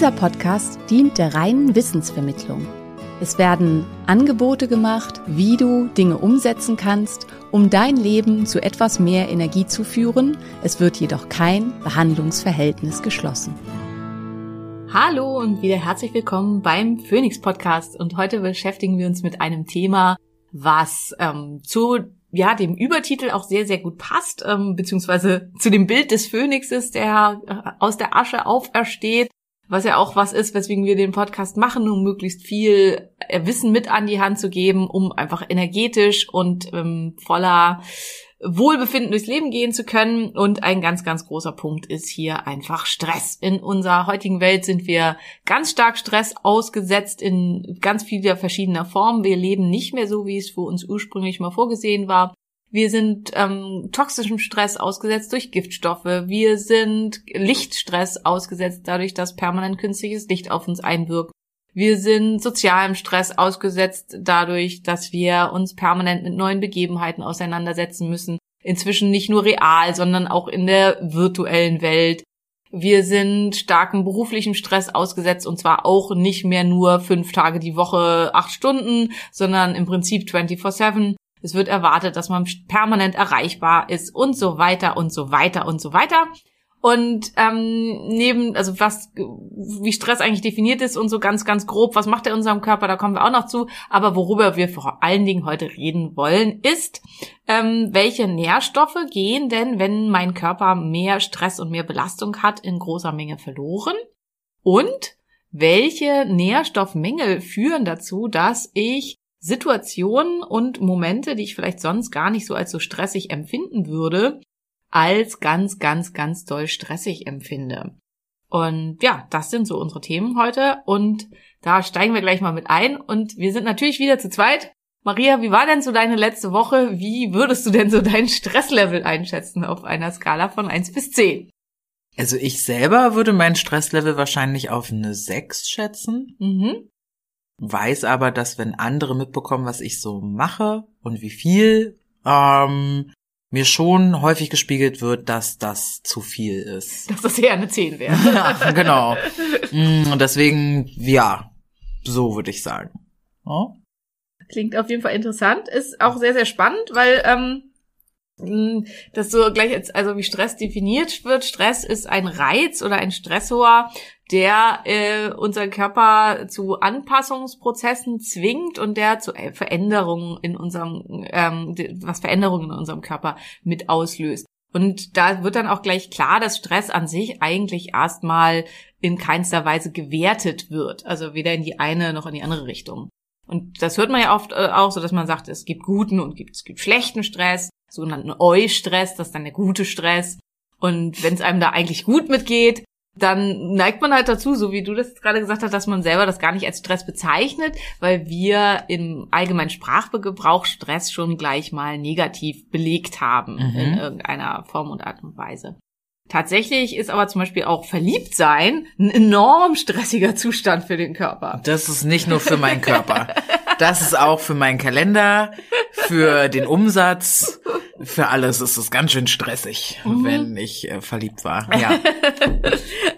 Dieser Podcast dient der reinen Wissensvermittlung. Es werden Angebote gemacht, wie du Dinge umsetzen kannst, um dein Leben zu etwas mehr Energie zu führen. Es wird jedoch kein Behandlungsverhältnis geschlossen. Hallo und wieder herzlich willkommen beim Phoenix Podcast. Und heute beschäftigen wir uns mit einem Thema, was ähm, zu ja, dem Übertitel auch sehr, sehr gut passt, ähm, beziehungsweise zu dem Bild des Phönixes, der äh, aus der Asche aufersteht was ja auch was ist, weswegen wir den Podcast machen, um möglichst viel äh, Wissen mit an die Hand zu geben, um einfach energetisch und ähm, voller Wohlbefinden durchs Leben gehen zu können. Und ein ganz, ganz großer Punkt ist hier einfach Stress. In unserer heutigen Welt sind wir ganz stark Stress ausgesetzt in ganz vieler verschiedener Formen. Wir leben nicht mehr so, wie es für uns ursprünglich mal vorgesehen war. Wir sind ähm, toxischem Stress ausgesetzt durch Giftstoffe. Wir sind Lichtstress ausgesetzt dadurch, dass permanent künstliches Licht auf uns einwirkt. Wir sind sozialem Stress ausgesetzt dadurch, dass wir uns permanent mit neuen Begebenheiten auseinandersetzen müssen. Inzwischen nicht nur real, sondern auch in der virtuellen Welt. Wir sind starkem beruflichem Stress ausgesetzt und zwar auch nicht mehr nur fünf Tage die Woche, acht Stunden, sondern im Prinzip 24-7. Es wird erwartet, dass man permanent erreichbar ist und so weiter und so weiter und so weiter. Und ähm, neben, also was, wie Stress eigentlich definiert ist und so ganz, ganz grob, was macht er unserem Körper, da kommen wir auch noch zu. Aber worüber wir vor allen Dingen heute reden wollen, ist, ähm, welche Nährstoffe gehen denn, wenn mein Körper mehr Stress und mehr Belastung hat, in großer Menge verloren? Und welche Nährstoffmängel führen dazu, dass ich Situationen und Momente, die ich vielleicht sonst gar nicht so als so stressig empfinden würde, als ganz, ganz, ganz doll stressig empfinde. Und ja, das sind so unsere Themen heute und da steigen wir gleich mal mit ein und wir sind natürlich wieder zu zweit. Maria, wie war denn so deine letzte Woche? Wie würdest du denn so dein Stresslevel einschätzen auf einer Skala von 1 bis 10? Also ich selber würde mein Stresslevel wahrscheinlich auf eine 6 schätzen. Mhm. Weiß aber, dass wenn andere mitbekommen, was ich so mache und wie viel, ähm, mir schon häufig gespiegelt wird, dass das zu viel ist. Dass das eher eine 10 wäre. ja, genau. Mm, Und deswegen, ja, so würde ich sagen. Oh? Klingt auf jeden Fall interessant, ist auch sehr, sehr spannend, weil ähm, das so gleich als, also wie Stress definiert wird. Stress ist ein Reiz oder ein Stressor, der äh, unseren Körper zu Anpassungsprozessen zwingt und der zu äh, Veränderungen in unserem, ähm, was Veränderungen in unserem Körper mit auslöst. Und da wird dann auch gleich klar, dass Stress an sich eigentlich erstmal in keinster Weise gewertet wird. Also weder in die eine noch in die andere Richtung. Und das hört man ja oft äh, auch so, dass man sagt, es gibt guten und gibt, es gibt schlechten Stress, sogenannten Eu-Stress, das ist dann der gute Stress. Und wenn es einem da eigentlich gut mitgeht, dann neigt man halt dazu, so wie du das gerade gesagt hast, dass man selber das gar nicht als Stress bezeichnet, weil wir im allgemeinen Sprachgebrauch Stress schon gleich mal negativ belegt haben Mhm. in irgendeiner Form und Art und Weise. Tatsächlich ist aber zum Beispiel auch Verliebtsein ein enorm stressiger Zustand für den Körper. Das ist nicht nur für meinen Körper. Das ist auch für meinen Kalender, für den Umsatz, für alles ist es ganz schön stressig, wenn ich äh, verliebt war. Ja.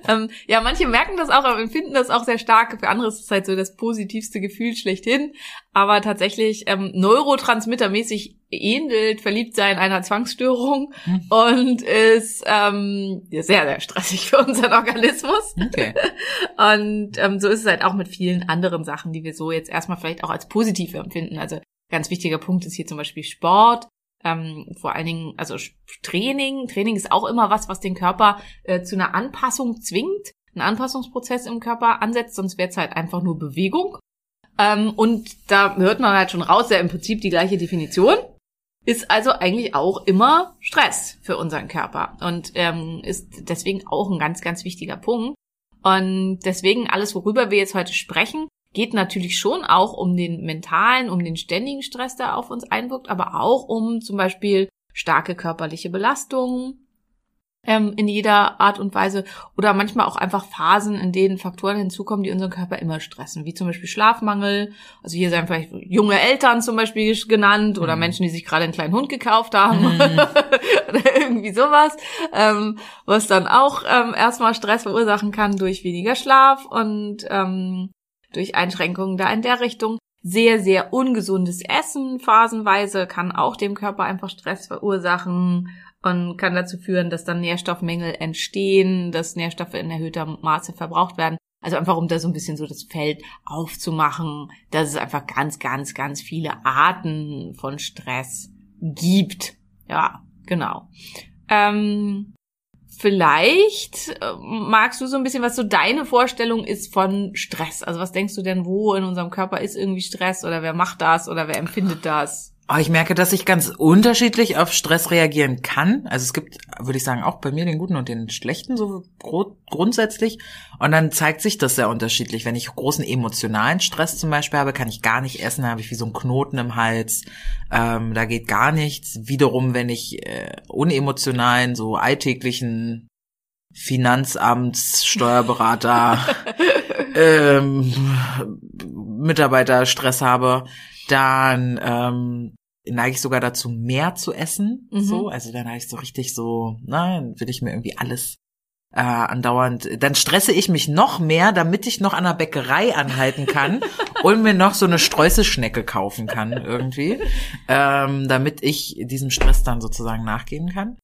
ähm, ja, manche merken das auch, aber empfinden das auch sehr stark. Für andere ist es halt so das positivste Gefühl schlechthin. Aber tatsächlich ähm, neurotransmittermäßig ähnelt Verliebtsein einer Zwangsstörung und ist ähm, sehr, sehr stressig für unseren Organismus. Okay. Und ähm, so ist es halt auch mit vielen anderen Sachen, die wir so jetzt erstmal vielleicht auch als positiv empfinden. Also ganz wichtiger Punkt ist hier zum Beispiel Sport. Ähm, vor allen Dingen, also Training. Training ist auch immer was, was den Körper äh, zu einer Anpassung zwingt. ein Anpassungsprozess im Körper ansetzt, sonst wäre es halt einfach nur Bewegung. Ähm, und da hört man halt schon raus, ja im Prinzip die gleiche Definition. Ist also eigentlich auch immer Stress für unseren Körper und ähm, ist deswegen auch ein ganz, ganz wichtiger Punkt. Und deswegen alles, worüber wir jetzt heute sprechen, geht natürlich schon auch um den mentalen, um den ständigen Stress, der auf uns einwirkt, aber auch um zum Beispiel starke körperliche Belastungen, ähm, in jeder Art und Weise oder manchmal auch einfach Phasen, in denen Faktoren hinzukommen, die unseren Körper immer stressen, wie zum Beispiel Schlafmangel. Also hier sind vielleicht junge Eltern zum Beispiel genannt oder mhm. Menschen, die sich gerade einen kleinen Hund gekauft haben mhm. oder irgendwie sowas, ähm, was dann auch ähm, erstmal Stress verursachen kann durch weniger Schlaf und ähm, durch Einschränkungen da in der Richtung. Sehr, sehr ungesundes Essen phasenweise kann auch dem Körper einfach Stress verursachen und kann dazu führen, dass dann Nährstoffmängel entstehen, dass Nährstoffe in erhöhter Maße verbraucht werden. Also einfach, um da so ein bisschen so das Feld aufzumachen, dass es einfach ganz, ganz, ganz viele Arten von Stress gibt. Ja, genau. Ähm, vielleicht äh, magst du so ein bisschen, was so deine Vorstellung ist von Stress. Also was denkst du denn, wo in unserem Körper ist irgendwie Stress oder wer macht das oder wer empfindet das? Oh, ich merke, dass ich ganz unterschiedlich auf Stress reagieren kann. Also es gibt, würde ich sagen, auch bei mir den guten und den schlechten, so grundsätzlich. Und dann zeigt sich das sehr unterschiedlich. Wenn ich großen emotionalen Stress zum Beispiel habe, kann ich gar nicht essen, habe ich wie so einen Knoten im Hals. Ähm, da geht gar nichts. Wiederum, wenn ich äh, unemotionalen, so alltäglichen Finanzamts, Steuerberater, ähm, Mitarbeiterstress habe, dann ähm, neige ich sogar dazu, mehr zu essen. Mhm. So, also dann habe ich so richtig so, na, dann will ich mir irgendwie alles äh, andauernd. Dann stresse ich mich noch mehr, damit ich noch an der Bäckerei anhalten kann und mir noch so eine Streuselschnecke kaufen kann irgendwie, ähm, damit ich diesem Stress dann sozusagen nachgehen kann.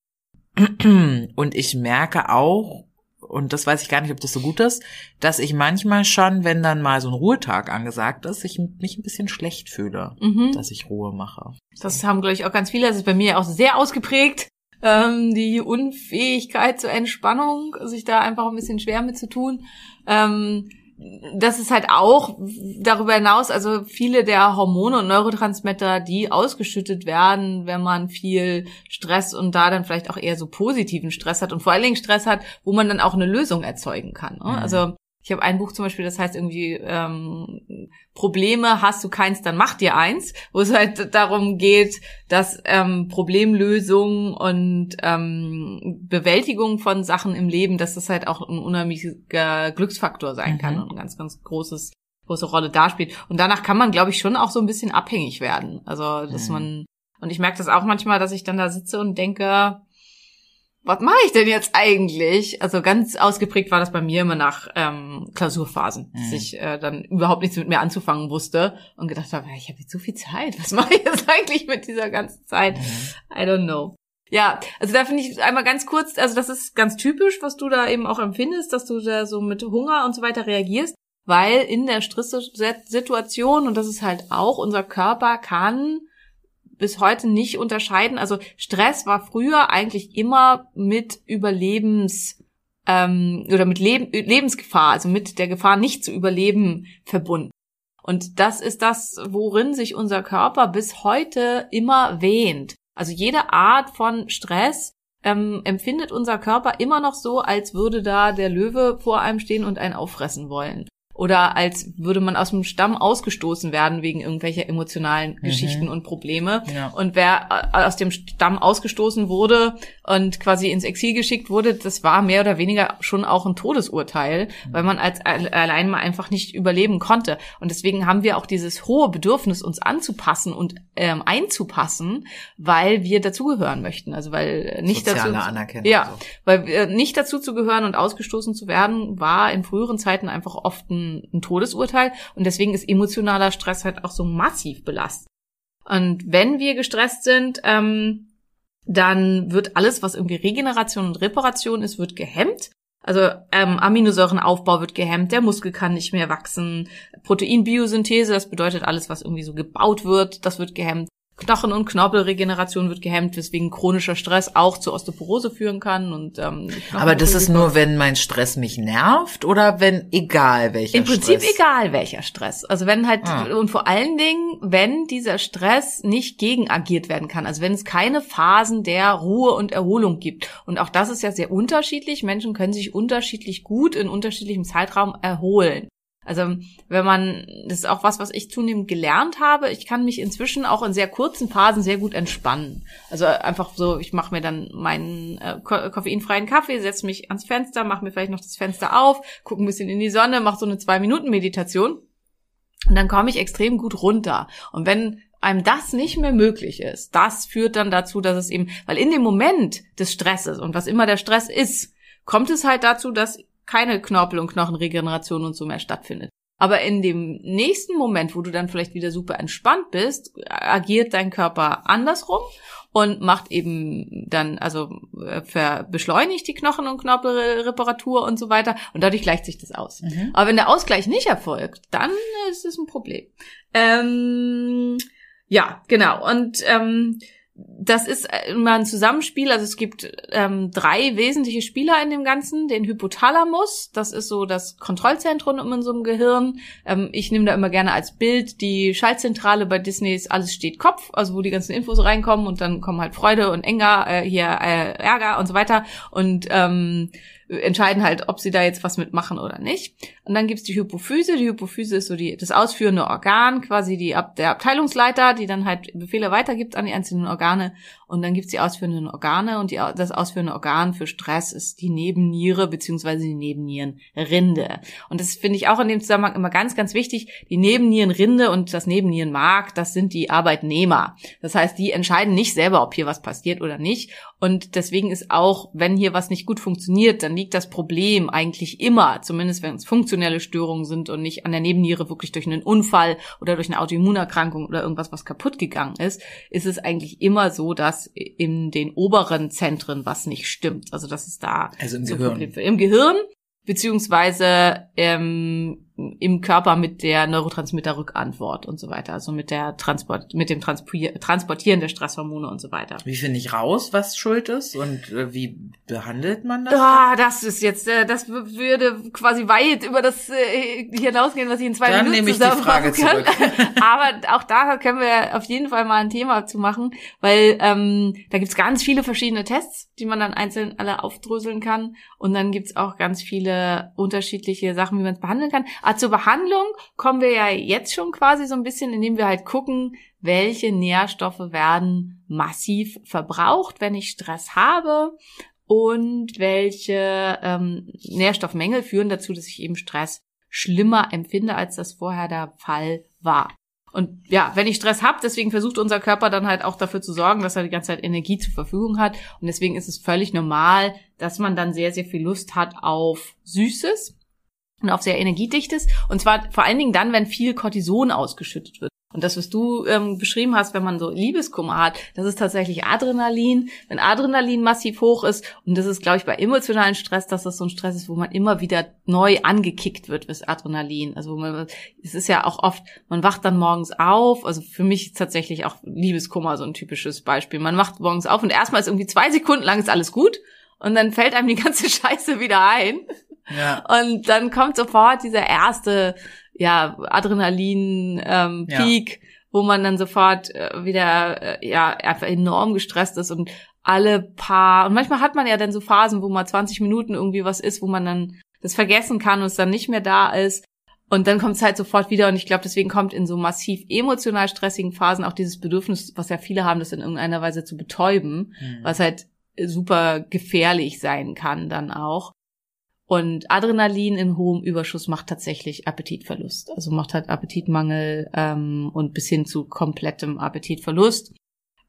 Und ich merke auch, und das weiß ich gar nicht, ob das so gut ist, dass ich manchmal schon, wenn dann mal so ein Ruhetag angesagt ist, ich mich ein bisschen schlecht fühle, mhm. dass ich Ruhe mache. Das haben, glaube ich, auch ganz viele. Das ist bei mir auch sehr ausgeprägt. Ähm, die Unfähigkeit zur Entspannung, sich da einfach ein bisschen schwer mit zu tun. Ähm, das ist halt auch darüber hinaus, also viele der Hormone und Neurotransmitter, die ausgeschüttet werden, wenn man viel Stress und da dann vielleicht auch eher so positiven Stress hat und vor allen Dingen Stress hat, wo man dann auch eine Lösung erzeugen kann. Ne? Mhm. Also ich habe ein Buch zum Beispiel, das heißt irgendwie ähm, Probleme hast du keins, dann mach dir eins, wo es halt darum geht, dass ähm, Problemlösung und ähm, Bewältigung von Sachen im Leben, dass das halt auch ein unheimlicher Glücksfaktor sein kann mhm. und ein ganz, ganz großes große Rolle darspielt. Und danach kann man, glaube ich, schon auch so ein bisschen abhängig werden. Also, dass mhm. man, und ich merke das auch manchmal, dass ich dann da sitze und denke, was mache ich denn jetzt eigentlich? Also ganz ausgeprägt war das bei mir immer nach ähm, Klausurphasen, mhm. dass ich äh, dann überhaupt nichts mit mir anzufangen wusste und gedacht habe, ich habe jetzt so viel Zeit, was mache ich jetzt eigentlich mit dieser ganzen Zeit? Mhm. I don't know. Ja, also da finde ich einmal ganz kurz, also das ist ganz typisch, was du da eben auch empfindest, dass du da so mit Hunger und so weiter reagierst, weil in der Stresssituation, und das ist halt auch, unser Körper kann bis heute nicht unterscheiden. Also Stress war früher eigentlich immer mit Überlebens ähm, oder mit Leb Lebensgefahr, also mit der Gefahr nicht zu überleben verbunden. Und das ist das, worin sich unser Körper bis heute immer wähnt. Also jede Art von Stress ähm, empfindet unser Körper immer noch so, als würde da der Löwe vor einem stehen und einen auffressen wollen oder als würde man aus dem Stamm ausgestoßen werden wegen irgendwelcher emotionalen mhm. Geschichten und Probleme. Ja. Und wer äh, aus dem Stamm ausgestoßen wurde und quasi ins Exil geschickt wurde, das war mehr oder weniger schon auch ein Todesurteil, weil man als allein mal einfach nicht überleben konnte. Und deswegen haben wir auch dieses hohe Bedürfnis, uns anzupassen und ähm, einzupassen, weil wir dazugehören möchten. Also weil nicht Soziale dazu, Anerkennung. Ja, so. weil äh, nicht dazu zu gehören und ausgestoßen zu werden, war in früheren Zeiten einfach oft ein ein, Todesurteil und deswegen ist emotionaler Stress halt auch so massiv belastet. Und wenn wir gestresst sind, ähm, dann wird alles, was irgendwie Regeneration und Reparation ist, wird gehemmt. Also ähm, Aminosäurenaufbau wird gehemmt, der Muskel kann nicht mehr wachsen, Proteinbiosynthese, das bedeutet alles, was irgendwie so gebaut wird, das wird gehemmt. Knochen- und Knorpelregeneration wird gehemmt, weswegen chronischer Stress auch zu Osteoporose führen kann. Und, ähm, Aber das ist nur, wenn mein Stress mich nervt oder wenn egal welcher Im Prinzip Stress? egal welcher Stress. Also wenn halt, Ah. und vor allen Dingen, wenn dieser Stress nicht gegenagiert werden kann. Also wenn es keine Phasen der Ruhe und Erholung gibt. Und auch das ist ja sehr unterschiedlich. Menschen können sich unterschiedlich gut in unterschiedlichem Zeitraum erholen. Also wenn man, das ist auch was, was ich zunehmend gelernt habe. Ich kann mich inzwischen auch in sehr kurzen Phasen sehr gut entspannen. Also einfach so, ich mache mir dann meinen äh, ko koffeinfreien Kaffee, setze mich ans Fenster, mache mir vielleicht noch das Fenster auf, gucke ein bisschen in die Sonne, mache so eine zwei Minuten Meditation und dann komme ich extrem gut runter. Und wenn einem das nicht mehr möglich ist, das führt dann dazu, dass es eben, weil in dem Moment des Stresses und was immer der Stress ist, kommt es halt dazu, dass keine Knorpel- und Knochenregeneration und so mehr stattfindet. Aber in dem nächsten Moment, wo du dann vielleicht wieder super entspannt bist, agiert dein Körper andersrum und macht eben dann, also äh, beschleunigt die Knochen- und Knorpelreparatur und so weiter und dadurch gleicht sich das aus. Mhm. Aber wenn der Ausgleich nicht erfolgt, dann ist es ein Problem. Ähm, ja, genau. Und ähm, das ist immer ein Zusammenspiel. Also es gibt ähm, drei wesentliche Spieler in dem Ganzen. Den Hypothalamus, das ist so das Kontrollzentrum in unserem Gehirn. Ähm, ich nehme da immer gerne als Bild die Schaltzentrale bei Disneys Alles steht Kopf, also wo die ganzen Infos reinkommen und dann kommen halt Freude und Enger, äh, hier äh, Ärger und so weiter und ähm, entscheiden halt, ob sie da jetzt was mitmachen oder nicht. Und dann gibt's die Hypophyse. Die Hypophyse ist so die, das ausführende Organ, quasi die, der Abteilungsleiter, die dann halt Befehle weitergibt an die einzelnen Organe. Und dann gibt's die ausführenden Organe und die, das ausführende Organ für Stress ist die Nebenniere beziehungsweise die Nebennierenrinde. Und das finde ich auch in dem Zusammenhang immer ganz, ganz wichtig. Die Nebennierenrinde und das Nebennierenmark, das sind die Arbeitnehmer. Das heißt, die entscheiden nicht selber, ob hier was passiert oder nicht. Und deswegen ist auch, wenn hier was nicht gut funktioniert, dann liegt das Problem eigentlich immer, zumindest wenn es funktionelle Störungen sind und nicht an der Nebenniere wirklich durch einen Unfall oder durch eine Autoimmunerkrankung oder irgendwas, was kaputt gegangen ist, ist es eigentlich immer so, dass in den oberen Zentren was nicht stimmt. Also dass es da Also im Gehirn. Im Gehirn, beziehungsweise ähm, im Körper mit der Neurotransmitterrückantwort und so weiter. Also mit der Transport, mit dem Transportier Transportieren der Stresshormone und so weiter. Wie finde ich raus, was schuld ist und äh, wie behandelt man das? Ah, das ist jetzt, äh, das würde quasi weit über das äh, hinausgehen, was ich in zwei Dann Minuten nehme ich die Frage kann. Aber auch da können wir auf jeden Fall mal ein Thema zu machen, weil ähm, da gibt's ganz viele verschiedene Tests, die man dann einzeln alle aufdröseln kann. Und dann gibt's auch ganz viele unterschiedliche Sachen, wie man es behandeln kann. Aber zur Behandlung kommen wir ja jetzt schon quasi so ein bisschen, indem wir halt gucken, welche Nährstoffe werden massiv verbraucht, wenn ich Stress habe und welche ähm, Nährstoffmängel führen dazu, dass ich eben Stress schlimmer empfinde, als das vorher der Fall war. Und ja, wenn ich Stress habe, deswegen versucht unser Körper dann halt auch dafür zu sorgen, dass er die ganze Zeit Energie zur Verfügung hat. Und deswegen ist es völlig normal, dass man dann sehr, sehr viel Lust hat auf Süßes und auf sehr Energiedichtes. Und zwar vor allen Dingen dann, wenn viel Cortison ausgeschüttet wird. Und das, was du ähm, beschrieben hast, wenn man so Liebeskummer hat, das ist tatsächlich Adrenalin. Wenn Adrenalin massiv hoch ist, und das ist, glaube ich, bei emotionalen Stress, dass das so ein Stress ist, wo man immer wieder neu angekickt wird, das Adrenalin. Also man, es ist ja auch oft, man wacht dann morgens auf, also für mich ist tatsächlich auch Liebeskummer so ein typisches Beispiel. Man wacht morgens auf und erstmal ist irgendwie zwei Sekunden lang ist alles gut und dann fällt einem die ganze Scheiße wieder ein. Ja. Und dann kommt sofort dieser erste, ja, Adrenalin-Peak, ähm, Ja. Wo man dann sofort äh, wieder, äh, ja, einfach enorm gestresst ist und alle paar, und manchmal hat man ja dann so Phasen, wo mal 20 Minuten irgendwie was ist, wo man dann das vergessen kann und es dann nicht mehr da ist. Und dann kommt es halt sofort wieder und ich glaube, deswegen kommt in so massiv emotional stressigen Phasen auch dieses Bedürfnis, was ja viele haben, das in irgendeiner Weise zu betäuben, Hm. was halt super gefährlich sein kann dann auch. Und Adrenalin in hohem Überschuss macht tatsächlich Appetitverlust. Also macht halt Appetitmangel ähm, und bis hin zu komplettem Appetitverlust.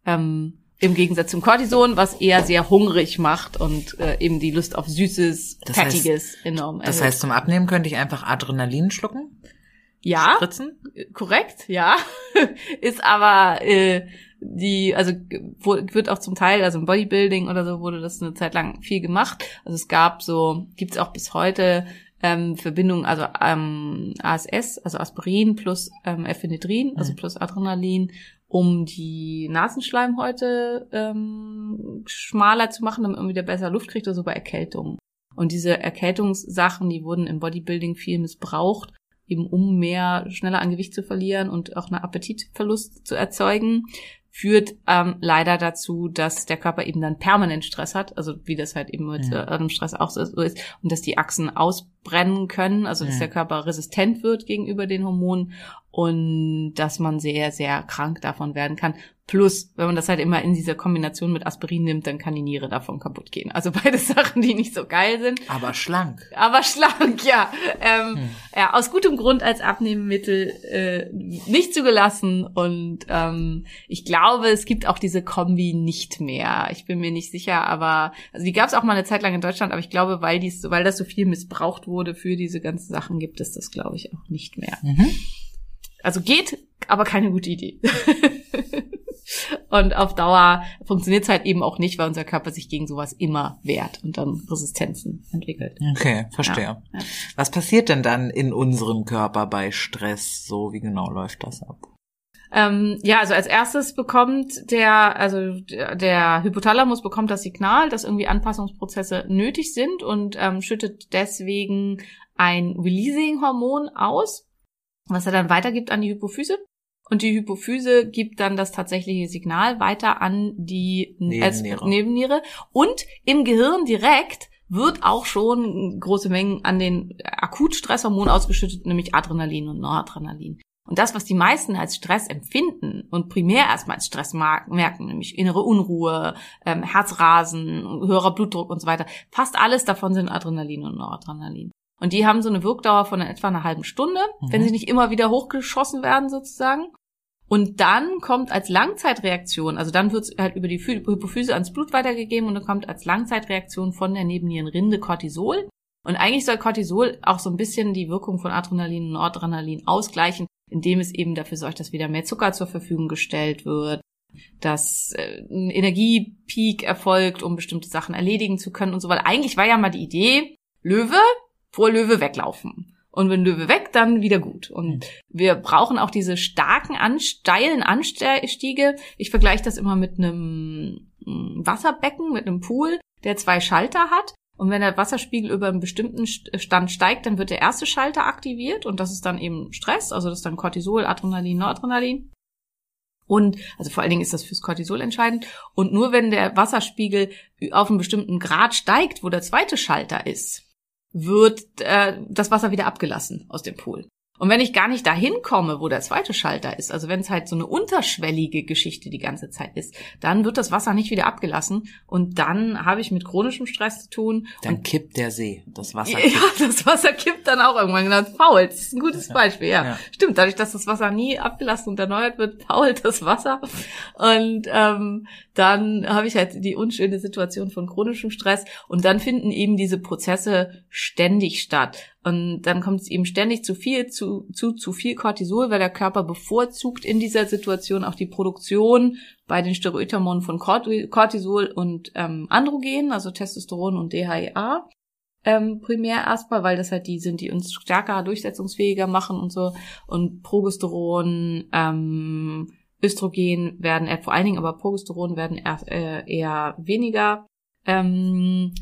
Ähm, Im Gegensatz zum Cortison, was eher sehr hungrig macht und äh, eben die Lust auf Süßes, Das heißt- Fettiges enorm Das erhöht. heißt, zum Abnehmen könnte ich einfach Adrenalin schlucken? ja, Spritzen? korrekt, ja. Ist aber äh, die, also wo, wird auch zum Teil, also im Bodybuilding oder so wurde das eine Zeit lang viel gemacht. Also es gab so, gibt's auch bis heute ähm, Verbindungen, also ähm, ASS, also Aspirin plus ähm, Ephedrin, also Mhm. plus Adrenalin um die Nasenschleimhäute ähm, schmaler zu machen, damit man wieder besser Luft kriegt oder so bei Erkältungen. Und diese Erkältungssachen, die wurden im Bodybuilding viel missbraucht, eben um mehr schneller an Gewicht zu verlieren und auch einen Appetitverlust zu erzeugen führt ähm, leider dazu, dass der Körper eben dann permanent Stress hat, also wie das halt eben mit Ja. äh, einem Stress auch so ist, und dass die Achsen ausbrennen können, also dass Ja. der Körper resistent wird gegenüber den Hormonen und dass man sehr, sehr krank davon werden kann. Plus, wenn man das halt immer in dieser Kombination mit Aspirin nimmt, dann kann die Niere davon kaputt gehen. Also beide Sachen, die nicht so geil sind. Aber schlank. Aber schlank, ja. Ähm, Hm. ja. Aus gutem Grund als Abnehmmittel äh, nicht zugelassen. Und ähm, ich glaube, es gibt auch diese Kombi nicht mehr. Ich bin mir nicht sicher, aber also die gab es auch mal eine Zeit lang in Deutschland, aber ich glaube, weil dies, weil das so viel missbraucht wurde für diese ganzen Sachen, gibt es das, glaube ich, auch nicht mehr. Mhm. Also geht, aber keine gute Idee. und auf Dauer funktioniert es halt eben auch nicht, weil unser Körper sich gegen sowas immer wehrt und dann Resistenzen entwickelt. Okay, verstehe. Ja, ja. Was passiert denn dann in unserem Körper bei Stress? So, wie genau läuft das ab? Ähm, ja, also als erstes bekommt der, also der, der Hypothalamus bekommt das Signal, dass irgendwie Anpassungsprozesse nötig sind und ähm, schüttet deswegen ein Releasing-Hormon aus, was er dann weitergibt an die Hypophyse. Und die Hypophyse gibt dann das tatsächliche Signal weiter an die Nebenniere. Nebenniere. Und im Gehirn direkt wird auch schon große Mengen an den Akutstresshormonen ausgeschüttet, nämlich Adrenalin und Noradrenalin. Und das, was die meisten als Stress empfinden und primär erstmal als Stress merken, nämlich innere Unruhe, ähm, Herzrasen, höherer Blutdruck und so weiter, fast alles davon sind Adrenalin und Noradrenalin. Und die haben so eine Wirkdauer von etwa einer halben Stunde, Mhm. wenn sie nicht immer wieder hochgeschossen werden sozusagen. Und dann kommt als Langzeitreaktion, also dann wird es halt über die Phy- Hypophyse ans Blut weitergegeben und dann kommt als Langzeitreaktion von der Nebennierenrinde Cortisol. Und eigentlich soll Cortisol auch so ein bisschen die Wirkung von Adrenalin und Noradrenalin ausgleichen, indem es eben dafür sorgt, dass wieder mehr Zucker zur Verfügung gestellt wird, dass äh, ein Energiepeak erfolgt, um bestimmte Sachen erledigen zu können und so weiter. Eigentlich war ja mal die Idee, Löwe, vor Löwe weglaufen. Und wenn Löwe weg, dann wieder gut. Und wir brauchen auch diese starken, an, steilen Anstiege. Ich vergleiche das immer mit einem mm, Wasserbecken, mit einem Pool, der zwei Schalter hat. Und wenn der Wasserspiegel über einen bestimmten St- Stand steigt, dann wird der erste Schalter aktiviert und das ist dann eben Stress, also das ist dann Cortisol, Adrenalin, Noradrenalin. Und, also vor allen Dingen ist das fürs Cortisol entscheidend. Und nur wenn der Wasserspiegel auf einen bestimmten Grad steigt, wo der zweite Schalter ist, wird äh, das Wasser wieder abgelassen aus dem Pool. Und wenn ich gar nicht dahin komme, wo der zweite Schalter ist, also wenn es halt so eine unterschwellige Geschichte die ganze Zeit ist, dann wird das Wasser nicht wieder abgelassen und dann habe ich mit chronischem Stress zu tun. Dann kippt der See, das Wasser Ja, kippt. das Wasser kippt dann auch irgendwann genau. Das fault. Das ist ein gutes Beispiel, ja. Ja. Stimmt, dadurch, dass das Wasser nie abgelassen und erneuert wird, fault das Wasser. Und ähm, dann habe ich halt die unschöne Situation von chronischem Stress und dann finden eben diese Prozesse ständig statt. Und dann kommt es eben ständig zu viel, zu, zu, zu viel Cortisol, weil der Körper bevorzugt in dieser Situation auch die Produktion bei den Steroidhormonen von Corti- Cortisol und ähm, Androgen, also Testosteron und DHEA ähm, primär erstmal, weil das halt die sind, die uns stärker durchsetzungsfähiger machen und so. Und Progesteron, ähm, Östrogen werden eher, vor allen Dingen aber Progesteron werden eher, äh, eher weniger ähm,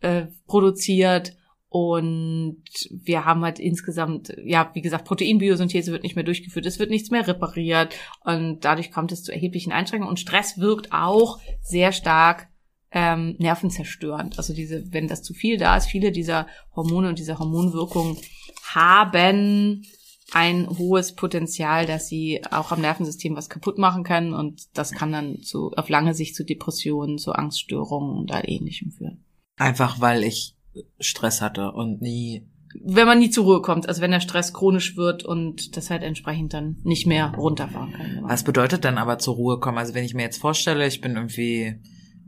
äh, produziert. Und wir haben halt insgesamt, ja, wie gesagt, Proteinbiosynthese wird nicht mehr durchgeführt, es wird nichts mehr repariert und dadurch kommt es zu erheblichen Einschränkungen. Und Stress wirkt auch sehr stark ähm, nervenzerstörend. Also diese, wenn das zu viel da ist, viele dieser Hormone und dieser Hormonwirkungen haben ein hohes Potenzial, dass sie auch am Nervensystem was kaputt machen können und das kann dann zu, auf lange Sicht zu Depressionen, zu Angststörungen und all ähnlichem führen. Einfach weil ich Stress hatte und nie. Wenn man nie zur Ruhe kommt, also wenn der Stress chronisch wird und das halt entsprechend dann nicht mehr runterfahren kann. man- Was bedeutet dann aber zur Ruhe kommen? Also wenn ich mir jetzt vorstelle, ich bin irgendwie,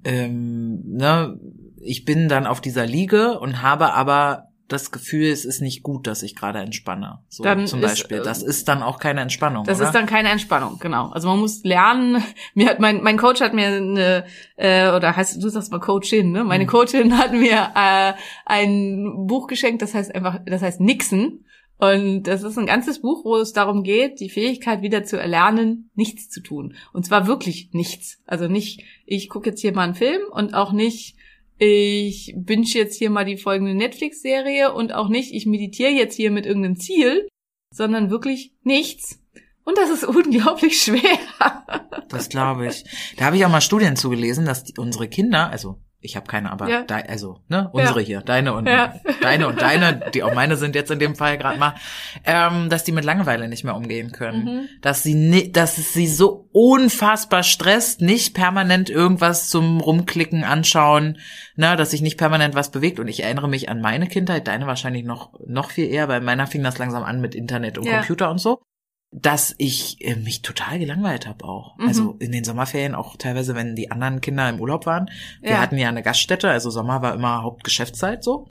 ähm, ne, ich bin dann auf dieser Liege und habe aber das Gefühl, es ist nicht gut, dass ich gerade entspanne. So Dann zum ist, Beispiel. äh, das ist dann auch keine Entspannung. Das oder? ist dann keine Entspannung, genau. Also man muss lernen. Mir hat mein mein Coach hat mir eine äh, oder heißt du sagst mal Coachin, ne? Meine Mhm. Coachin hat mir äh, ein Buch geschenkt, das heißt einfach, das heißt Nixon Und das ist ein ganzes Buch, wo es darum geht, die Fähigkeit wieder zu erlernen, nichts zu tun. Und zwar wirklich nichts. Also nicht, ich gucke jetzt hier mal einen Film und auch nicht, ich binge jetzt hier mal die folgende Netflix-Serie und auch nicht, ich meditiere jetzt hier mit irgendeinem Ziel, sondern wirklich nichts. Und das ist unglaublich schwer. Das glaube ich. Da habe ich auch mal Studien zugelesen, dass die, unsere Kinder, also ich habe keine, aber Ja. dei- also ne, unsere Ja. hier, deine und Ja. deine und deine, die auch meine sind jetzt in dem Fall gerade mal, ähm, dass die mit Langeweile nicht mehr umgehen können, Mhm. dass sie ni dass es sie so unfassbar stresst, nicht permanent irgendwas zum Rumklicken anschauen, ne, dass sich nicht permanent was bewegt. Und ich erinnere mich an meine Kindheit, deine wahrscheinlich noch noch viel eher, weil meiner fing das langsam an mit Internet und. Computer und so dass ich äh, mich total gelangweilt habe auch. Mhm. Also in den Sommerferien auch teilweise, wenn die anderen Kinder im Urlaub waren. Wir Ja. hatten ja eine Gaststätte, also Sommer war immer Hauptgeschäftszeit so.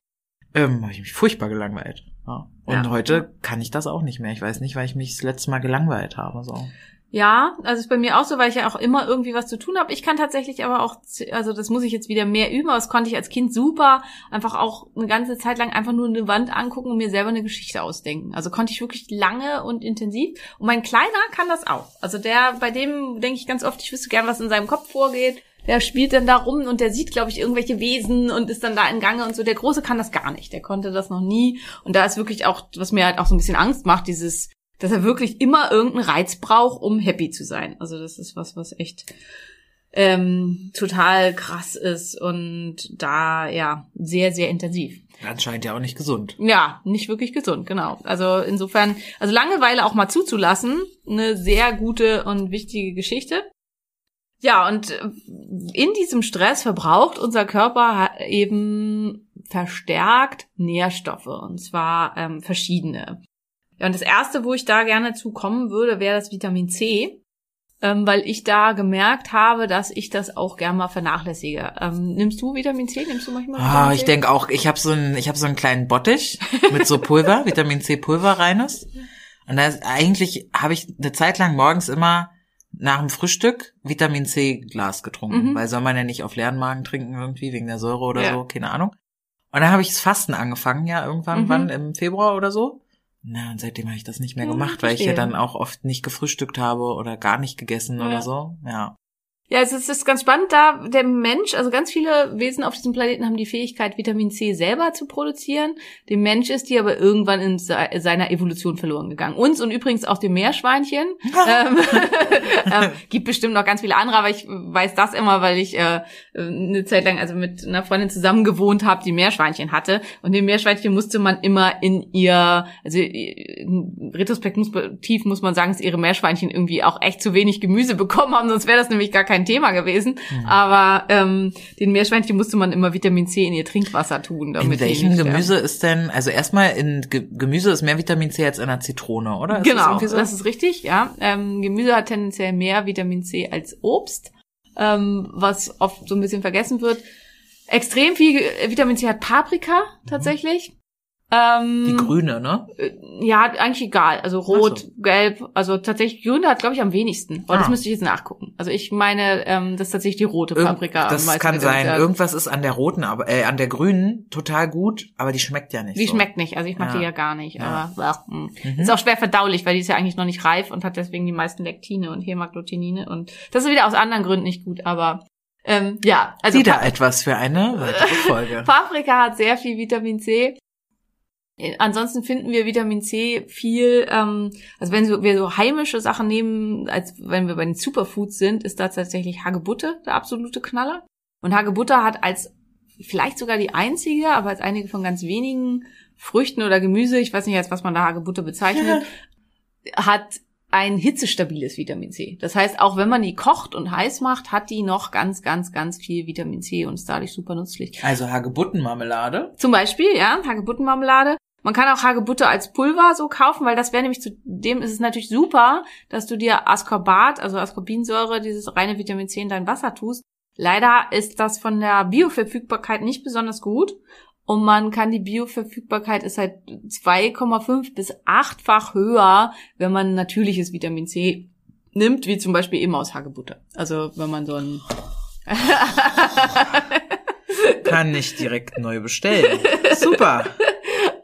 Ähm, habe ich mich furchtbar gelangweilt. Ja. Und Ja. heute kann ich das auch nicht mehr. Ich weiß nicht, weil ich mich das letzte Mal gelangweilt habe. So. Ja, also ist bei mir auch so, weil ich ja auch immer irgendwie was zu tun habe. Ich kann tatsächlich aber auch, also das muss ich jetzt wieder mehr üben, aber das konnte ich als Kind super einfach auch eine ganze Zeit lang einfach nur eine Wand angucken und mir selber eine Geschichte ausdenken. Also konnte ich wirklich lange und intensiv. Und mein Kleiner kann das auch. Also der, bei dem denke ich ganz oft, ich wüsste gern, was in seinem Kopf vorgeht. Der spielt dann da rum und der sieht, glaube ich, irgendwelche Wesen und ist dann da in Gange und so. Der Große kann das gar nicht. Der konnte das noch nie. Und da ist wirklich auch, was mir halt auch so ein bisschen Angst macht, dieses, dass er wirklich immer irgendeinen Reiz braucht, um happy zu sein. Also das ist was, was echt ähm, total krass ist und da ja sehr, sehr intensiv. Anscheinend ja auch nicht gesund. Ja, nicht wirklich gesund, genau. Also insofern, also Langeweile auch mal zuzulassen, eine sehr gute und wichtige Geschichte. Ja, und äh, in diesem Stress verbraucht unser Körper eben verstärkt Nährstoffe, und zwar ähm, verschiedene. Ja, und das erste, wo ich da gerne zu kommen würde, wäre das Vitamin C, ähm, weil ich da gemerkt habe, dass ich das auch gern mal vernachlässige. Ähm, nimmst du Vitamin C? Nimmst du manchmal Ah, Vitamin ich C? denke auch, ich habe so einen, ich habe so einen kleinen Bottich mit so Pulver, Vitamin C Pulver reines. Und da ist, eigentlich habe ich eine Zeit lang morgens immer nach dem Frühstück Vitamin C Glas getrunken, Mhm. weil soll man ja nicht auf leeren Magen trinken irgendwie wegen der Säure oder Ja. so, keine Ahnung. Und dann habe ich das Fasten angefangen, ja, irgendwann Mhm. wann im Februar oder so. Na, und seitdem habe ich das nicht mehr Ja, gemacht, weil ich ja dann auch oft nicht gefrühstückt habe oder gar nicht gegessen Ja. oder so. Ja. Ja, es ist, es ist ganz spannend, da der Mensch, also ganz viele Wesen auf diesem Planeten haben die Fähigkeit, Vitamin C selber zu produzieren. Dem Mensch ist die aber irgendwann in se seiner Evolution verloren gegangen. Uns und übrigens auch dem Meerschweinchen. ähm, ähm, gibt bestimmt noch ganz viele andere, aber ich weiß das immer, weil ich äh, eine Zeit lang also mit einer Freundin zusammen gewohnt habe, die Meerschweinchen hatte. Und dem Meerschweinchen musste man immer in ihr, also retrospektiv muss man sagen, dass ihre Meerschweinchen irgendwie auch echt zu wenig Gemüse bekommen haben, sonst wäre das nämlich gar kein Thema gewesen. Aber ähm, den Meerschweinchen musste man immer Vitamin C in ihr Trinkwasser tun. Damit In welchem. Gemüse ist denn, also erstmal in Ge Gemüse ist mehr Vitamin C als in einer Zitrone, oder? Ist das genau, irgendwie so? das ist richtig, ja. Ähm, Gemüse hat tendenziell mehr Vitamin C als Obst, ähm, was oft so ein bisschen vergessen wird. Extrem viel Vitamin C hat Paprika tatsächlich. Ähm, Die grüne, ne? äh, Ja, eigentlich egal. Also rot, so. gelb, also tatsächlich grüne hat, glaube ich, am wenigsten. Aber das Ah. müsste ich jetzt nachgucken. Also ich meine, ähm, das ist tatsächlich die rote Irgend- Paprika. am das kann sein. Hat. Irgendwas ist an der roten, aber äh, an der grünen total gut, aber die schmeckt ja nicht. Die so. schmeckt nicht, also ich mag Ja. die ja gar nicht. Ja. Aber ach, mh. Mhm. ist auch schwer verdaulich, weil die ist ja eigentlich noch nicht reif und hat deswegen die meisten Lektine und Hämagglutinine und das ist wieder aus anderen Gründen nicht gut, aber ähm, ja, also Wieder etwas für eine weitere Folge. Paprika hat sehr viel Vitamin C. Ansonsten finden wir Vitamin C viel, ähm, also wenn wir so heimische Sachen nehmen, als wenn wir bei den Superfoods sind, ist da tatsächlich Hagebutte der absolute Knaller. Und Hagebutte hat als vielleicht sogar die einzige, aber als einige von ganz wenigen Früchten oder Gemüse, ich weiß nicht jetzt, was man da Hagebutte bezeichnet, hat ein hitzestabiles Vitamin C. Das heißt, auch wenn man die kocht und heiß macht, hat die noch ganz, ganz, ganz viel Vitamin C und ist dadurch super nützlich. Also Hagebuttenmarmelade. Zum Beispiel, ja, Hagebuttenmarmelade. Man kann auch Hagebutte als Pulver so kaufen, weil das wäre nämlich zu dem ist es natürlich super, dass du dir Ascorbat, also Ascorbinsäure, dieses reine Vitamin C in dein Wasser tust. Leider ist das von der Bioverfügbarkeit nicht besonders gut. Und man kann die Bioverfügbarkeit ist halt 2,5 bis 8-fach höher, wenn man natürliches Vitamin C nimmt, wie zum Beispiel eben aus Hagebutte. Also wenn man so ein Kann ich direkt neu bestellen. Super.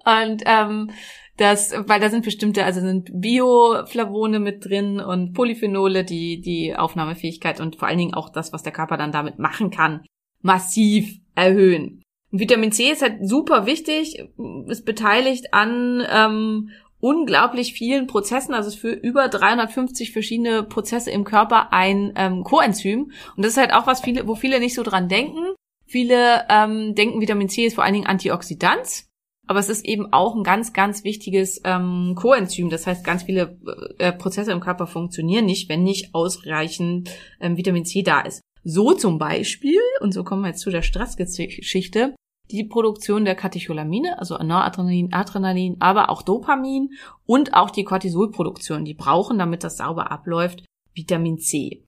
Und ähm, Das, weil da sind bestimmte, also sind Bioflavone mit drin und Polyphenole, die die Aufnahmefähigkeit und vor allen Dingen auch das, was der Körper dann damit machen kann, massiv erhöhen. Vitamin C ist halt super wichtig, ist beteiligt an ähm, unglaublich vielen Prozessen, also für über 350 verschiedene Prozesse im Körper ein ähm, Coenzym. Und das ist halt auch was viele, wo viele nicht so dran denken. Viele ähm, denken, Vitamin C ist vor allen Dingen Antioxidant, aber es ist eben auch ein ganz, ganz wichtiges ähm, Coenzym. Das heißt, ganz viele äh, Prozesse im Körper funktionieren nicht, wenn nicht ausreichend ähm, Vitamin C da ist. So zum Beispiel, und so kommen wir jetzt zu der Stressgeschichte, die Produktion der Katecholamine, also Noradrenalin, Adrenalin, aber auch Dopamin und auch die Cortisolproduktion. Die brauchen, damit das sauber abläuft, Vitamin C.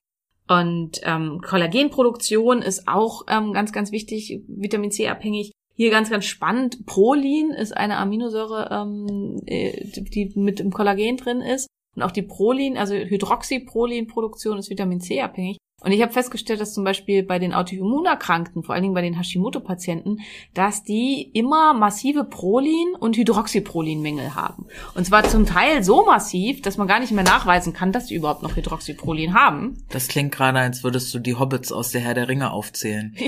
Und ähm, Kollagenproduktion ist auch ähm, ganz, ganz wichtig, Vitamin C abhängig. Hier ganz, ganz spannend. Prolin ist eine Aminosäure, ähm, äh, die mit im Kollagen drin ist. Und auch die Prolin, also Hydroxyprolinproduktion ist Vitamin C abhängig. Und ich habe festgestellt, dass zum Beispiel bei den Autoimmunerkrankten, vor allen Dingen bei den Hashimoto-Patienten, dass die immer massive Prolin- und Hydroxyprolin-Mängel haben. Und zwar zum Teil so massiv, dass man gar nicht mehr nachweisen kann, dass sie überhaupt noch Hydroxyprolin haben. Das klingt gerade, als würdest du die Hobbits aus der Herr der Ringe aufzählen.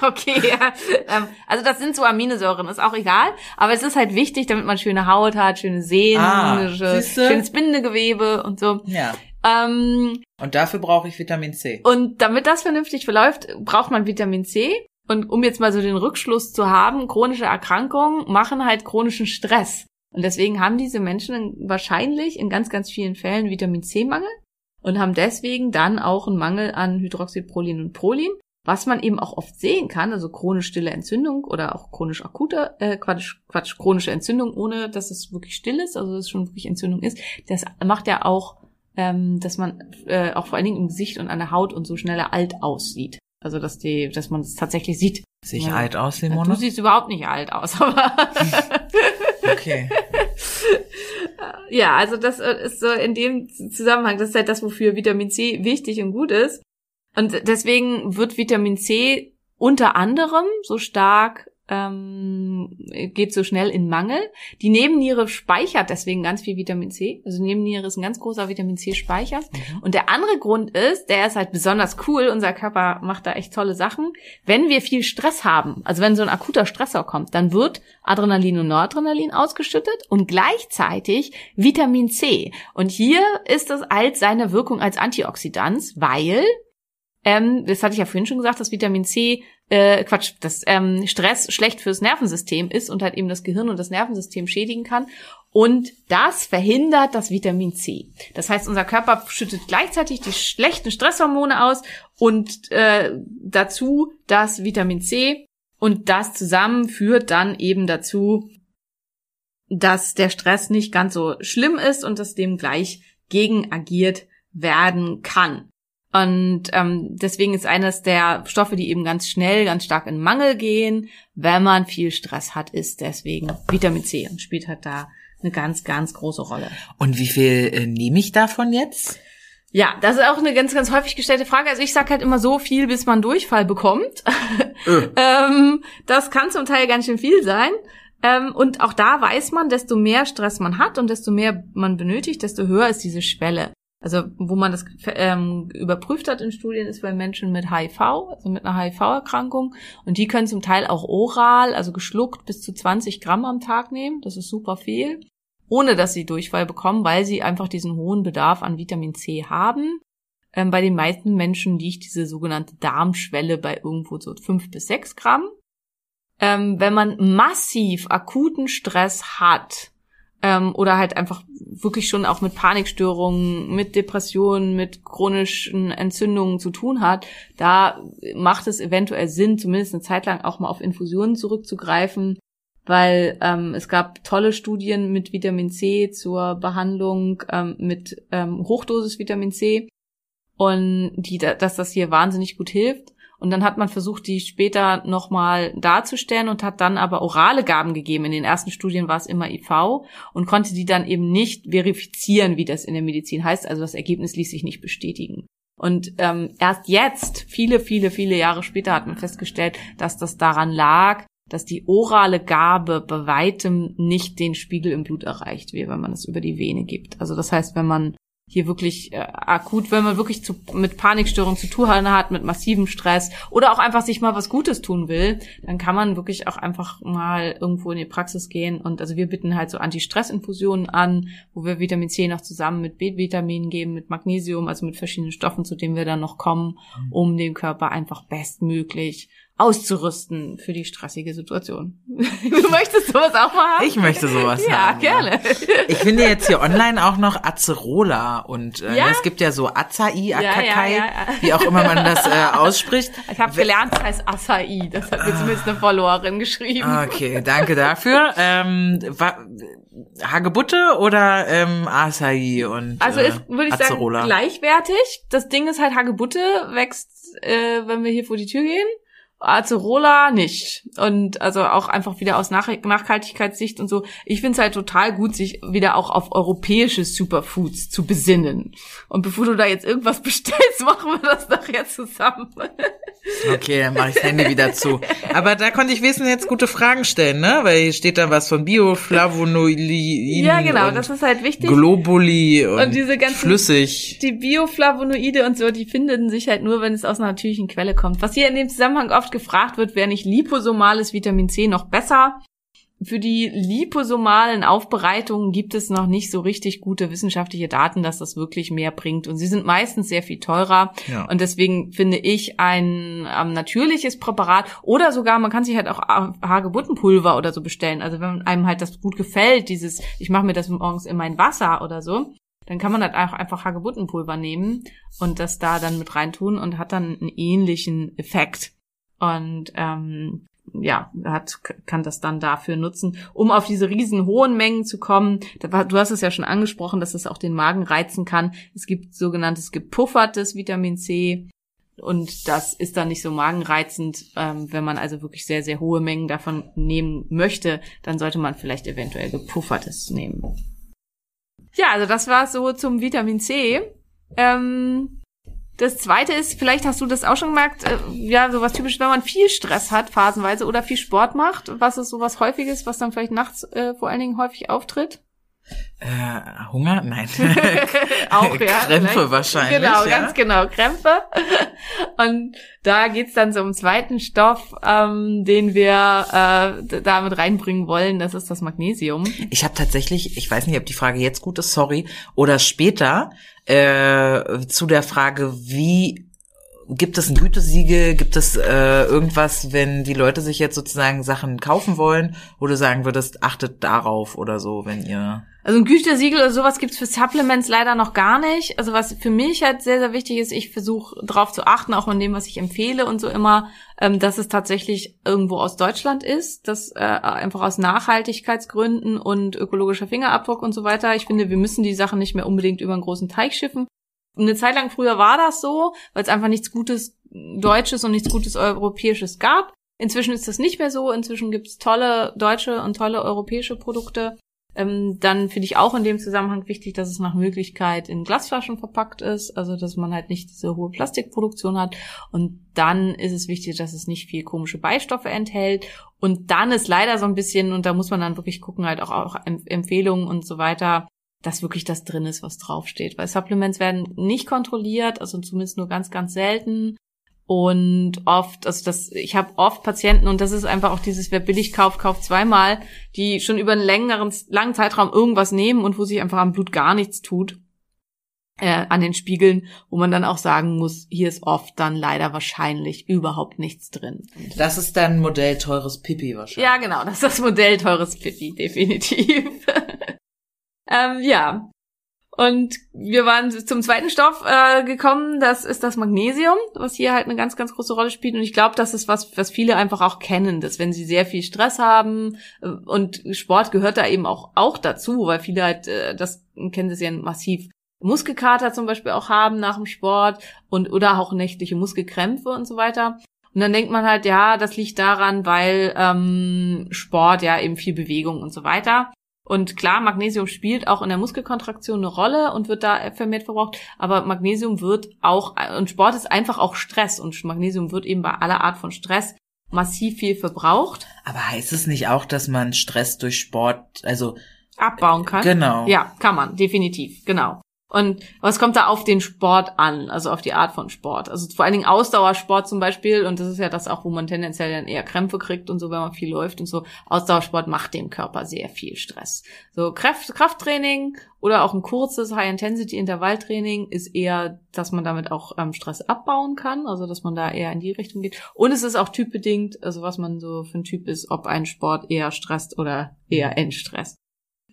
Ja, okay. Ja. Ähm, also das sind so Aminosäuren, ist auch egal. Aber es ist halt wichtig, damit man schöne Haut hat, schöne Sehnen, Ah, schönes Bindegewebe und so. Ja. Ähm, Und dafür brauche ich Vitamin C. Und damit das vernünftig verläuft, braucht man Vitamin C. Und um jetzt mal so den Rückschluss zu haben, chronische Erkrankungen machen halt chronischen Stress. Und deswegen haben diese Menschen wahrscheinlich in ganz, ganz vielen Fällen Vitamin C-Mangel und haben deswegen dann auch einen Mangel an Hydroxyprolin und Prolin, was man eben auch oft sehen kann, also chronisch stille Entzündung oder auch chronisch akute, äh, Quatsch, Quatsch, chronische Entzündung, ohne dass es wirklich still ist, also dass es schon wirklich Entzündung ist. Das macht ja auch ähm, dass man äh, auch vor allen Dingen im Gesicht und an der Haut und so schneller alt aussieht. Also dass die, dass man es tatsächlich sieht. Sehe ich Ja. alt aus, Du Simone? siehst überhaupt nicht alt aus, aber Okay. ja, also das äh, ist so in dem Zusammenhang, das ist halt das, wofür Vitamin C wichtig und gut ist. Und deswegen wird Vitamin C unter anderem so stark ähm, geht so schnell in Mangel. Die Nebenniere speichert deswegen ganz viel Vitamin C. Also Nebenniere ist ein ganz großer Vitamin C-Speicher. Und der andere Grund ist, der ist halt besonders cool. Unser Körper macht da echt tolle Sachen. Wenn wir viel Stress haben, also wenn so ein akuter Stressor kommt, dann wird Adrenalin und Noradrenalin ausgeschüttet und gleichzeitig Vitamin C. Und hier ist es als seine Wirkung als Antioxidant, weil ähm, das hatte ich ja vorhin schon gesagt, dass Vitamin C, äh, Quatsch, dass ähm, Stress schlecht fürs Nervensystem ist und halt eben das Gehirn und das Nervensystem schädigen kann. Und das verhindert das Vitamin C. Das heißt, unser Körper schüttet gleichzeitig die schlechten Stresshormone aus und äh, dazu das Vitamin C. Und das zusammen führt dann eben dazu, dass der Stress nicht ganz so schlimm ist und dass dem gleich gegen agiert werden kann. Und ähm, deswegen ist eines der Stoffe, die eben ganz schnell, ganz stark in Mangel gehen, wenn man viel Stress hat, ist deswegen Vitamin C und spielt halt da eine ganz, ganz große Rolle. Und wie viel äh, nehme ich davon jetzt? Ja, das ist auch eine ganz, ganz häufig gestellte Frage. Also ich sag halt immer so viel, bis man Durchfall bekommt. Äh. ähm, das kann zum Teil ganz schön viel sein. Ähm, und auch da weiß man, desto mehr Stress man hat und desto mehr man benötigt, desto höher ist diese Schwelle. Also wo man das ähm, überprüft hat in Studien, ist bei Menschen mit HIV, also mit einer HIV-Erkrankung. Und die können zum Teil auch oral, also geschluckt, bis zu 20 Gramm am Tag nehmen. Das ist super viel. Ohne dass sie Durchfall bekommen, weil sie einfach diesen hohen Bedarf an Vitamin C haben. Ähm, bei den meisten Menschen liegt diese sogenannte Darmschwelle bei irgendwo so fünf bis sechs Gramm. Ähm, wenn man massiv akuten Stress hat, ähm, oder halt einfach wirklich schon auch mit Panikstörungen, mit Depressionen, mit chronischen Entzündungen zu tun hat, da macht es eventuell Sinn, zumindest eine Zeit lang auch mal auf Infusionen zurückzugreifen, weil ähm, es gab tolle Studien mit Vitamin C zur Behandlung ähm, mit ähm, Hochdosis Vitamin C und die, dass das hier wahnsinnig gut hilft. Und dann hat man versucht, die später nochmal darzustellen und hat dann aber orale Gaben gegeben. In den ersten Studien war es immer IV und konnte die dann eben nicht verifizieren, wie das in der Medizin heißt. Also das Ergebnis ließ sich nicht bestätigen. Und ähm, erst jetzt, viele, viele, viele Jahre später, hat man festgestellt, dass das daran lag, dass die orale Gabe bei weitem nicht den Spiegel im Blut erreicht, wie wenn man es über die Vene gibt. Also das heißt, wenn man hier wirklich äh, akut, wenn man wirklich zu, mit Panikstörung zu tun hat, mit massivem Stress oder auch einfach sich mal was Gutes tun will, dann kann man wirklich auch einfach mal irgendwo in die Praxis gehen und also wir bitten halt so Anti-Stress-Infusionen an, wo wir Vitamin C noch zusammen mit B-Vitaminen geben, mit Magnesium, also mit verschiedenen Stoffen, zu denen wir dann noch kommen, Mhm. um den Körper einfach bestmöglich auszurüsten für die stressige Situation. Du möchtest sowas auch mal haben? Ich möchte sowas ja, haben. gerne. Ich finde jetzt hier online auch noch Acerola und äh, Ja? es gibt ja so Acai, ja, Akakai, ja, ja. wie auch immer man das äh, ausspricht. Ich habe gelernt, es heißt Acai. Das hat mir zumindest eine Followerin geschrieben. Okay, danke dafür. Ähm, Hagebutte oder ähm, Acai und Also äh, ist, würde ich sagen, Acerola? gleichwertig. Das Ding ist halt Hagebutte, wächst, äh, wenn wir hier vor die Tür gehen. Acerola nicht. Und also auch einfach wieder aus Nach Nachhaltigkeitssicht und so. Ich finde es halt total gut, sich wieder auch auf europäische Superfoods zu besinnen. Und bevor du da jetzt irgendwas bestellst, machen wir das nachher zusammen. Okay, dann mache ich das Handy wieder zu. Aber da konnte ich wissen jetzt gute Fragen stellen, ne? Weil hier steht da was von Bioflavonoiden ja, genau, und das ist halt wichtig. Globuli und, Und diese ganzen- flüssig. die Bioflavonoide und so, die finden sich halt nur, wenn es aus einer natürlichen Quelle kommt. Was hier in dem Zusammenhang oft gefragt wird, wäre nicht liposomales Vitamin C noch besser? Für die liposomalen Aufbereitungen gibt es noch nicht so richtig gute wissenschaftliche Daten, dass das wirklich mehr bringt. Und sie sind meistens sehr viel teurer. Ja. Und deswegen finde ich ein ähm, natürliches Präparat oder sogar, man kann sich halt auch Hagebuttenpulver oder so bestellen. Also wenn einem halt das gut gefällt, dieses, ich mache mir das morgens in mein Wasser oder so, dann kann man halt auch einfach Hagebuttenpulver nehmen und das da dann mit reintun und hat dann einen ähnlichen Effekt. Und ähm, ja, hat, kann das dann dafür nutzen, um auf diese riesen hohen Mengen zu kommen. Du hast es ja schon angesprochen, dass es auch den Magen reizen kann. Es gibt sogenanntes gepuffertes Vitamin C. Und das ist dann nicht so magenreizend. Ähm, wenn man also wirklich sehr, sehr hohe Mengen davon nehmen möchte, dann sollte man vielleicht eventuell gepuffertes nehmen. Ja, also das war so zum Vitamin C. Ähm, das zweite ist, vielleicht hast du das auch schon gemerkt, äh, ja, sowas typisch, wenn man viel Stress hat, phasenweise, oder viel Sport macht. Was ist sowas häufiges, was dann vielleicht nachts äh, vor allen Dingen häufig auftritt? Äh, Hunger? Nein. auch, ja. Krämpfe wahrscheinlich, Genau, ja. ganz genau, Krämpfe. Und da geht's dann zum zweiten Stoff, ähm, den wir äh, damit reinbringen wollen. Das ist das Magnesium. Ich habe tatsächlich, ich weiß nicht, ob die Frage jetzt gut ist, sorry, oder später, äh, zu der Frage, wie gibt es ein Gütesiegel, gibt es äh, irgendwas, wenn die Leute sich jetzt sozusagen Sachen kaufen wollen, wo du sagen würdest, achtet darauf oder so, wenn ihr Also ein Gütesiegel oder sowas gibt's für Supplements leider noch gar nicht. Also was für mich halt sehr, sehr wichtig ist, ich versuche darauf zu achten, auch an dem, was ich empfehle und so immer, ähm, dass es tatsächlich irgendwo aus Deutschland ist, dass äh, einfach aus Nachhaltigkeitsgründen und ökologischer Fingerabdruck und so weiter. Ich finde, wir müssen die Sachen nicht mehr unbedingt über einen großen Teich schiffen. Eine Zeit lang früher war das so, weil es einfach nichts Gutes Deutsches und nichts Gutes Europäisches gab. Inzwischen ist das nicht mehr so. Inzwischen gibt's tolle deutsche und tolle europäische Produkte. Ähm, dann finde ich auch in dem Zusammenhang wichtig, dass es nach Möglichkeit in Glasflaschen verpackt ist, also dass man halt nicht diese hohe Plastikproduktion hat. Und dann ist es wichtig, dass es nicht viel komische Beistoffe enthält. Und dann ist leider so ein bisschen, und da muss man dann wirklich gucken, halt auch, auch Em- Empfehlungen und so weiter, dass wirklich das drin ist, was draufsteht. Weil Supplements werden nicht kontrolliert, also zumindest nur ganz, ganz selten. Und oft, also das, ich habe oft Patienten und das ist einfach auch dieses, wer billig kauft, kauft zweimal, die schon über einen längeren, langen Zeitraum irgendwas nehmen und wo sich einfach am Blut gar nichts tut äh, an den Spiegeln, wo man dann auch sagen muss, hier ist oft dann leider wahrscheinlich überhaupt nichts drin. Das ist dann Modell teures Pipi wahrscheinlich. Ja, genau, das ist das Modell teures Pipi, definitiv. ähm, ja. Und wir waren zum zweiten Stoff äh, gekommen, das ist das Magnesium, was hier halt eine ganz, ganz große Rolle spielt. Und ich glaube, das ist was, was viele einfach auch kennen, dass wenn sie sehr viel Stress haben äh, und Sport gehört da eben auch, auch dazu, weil viele halt, äh, das kennen das ja massiv, Muskelkater zum Beispiel auch haben nach dem Sport und oder auch nächtliche Muskelkrämpfe und so weiter. Und dann denkt man halt, ja, das liegt daran, weil ähm, Sport ja eben viel Bewegung und so weiter. Und klar, Magnesium spielt auch in der Muskelkontraktion eine Rolle und wird da vermehrt verbraucht. Aber Magnesium wird auch, und Sport ist einfach auch Stress. Und Magnesium wird eben bei aller Art von Stress massiv viel verbraucht. Aber heißt es nicht auch, dass man Stress durch Sport, also abbauen kann. Genau. Ja, kann man, definitiv, genau. Und was kommt da auf den Sport an, also auf die Art von Sport? Also vor allen Dingen Ausdauersport zum Beispiel, und das ist ja das auch, wo man tendenziell dann eher Krämpfe kriegt und so, wenn man viel läuft und so. Ausdauersport macht dem Körper sehr viel Stress. So Kraft, Krafttraining oder auch ein kurzes High-Intensity-Intervalltraining ist eher, dass man damit auch ähm, Stress abbauen kann, also dass man da eher in die Richtung geht. Und es ist auch typbedingt, also was man so für ein Typ ist, ob ein Sport eher stresst oder eher entstresst.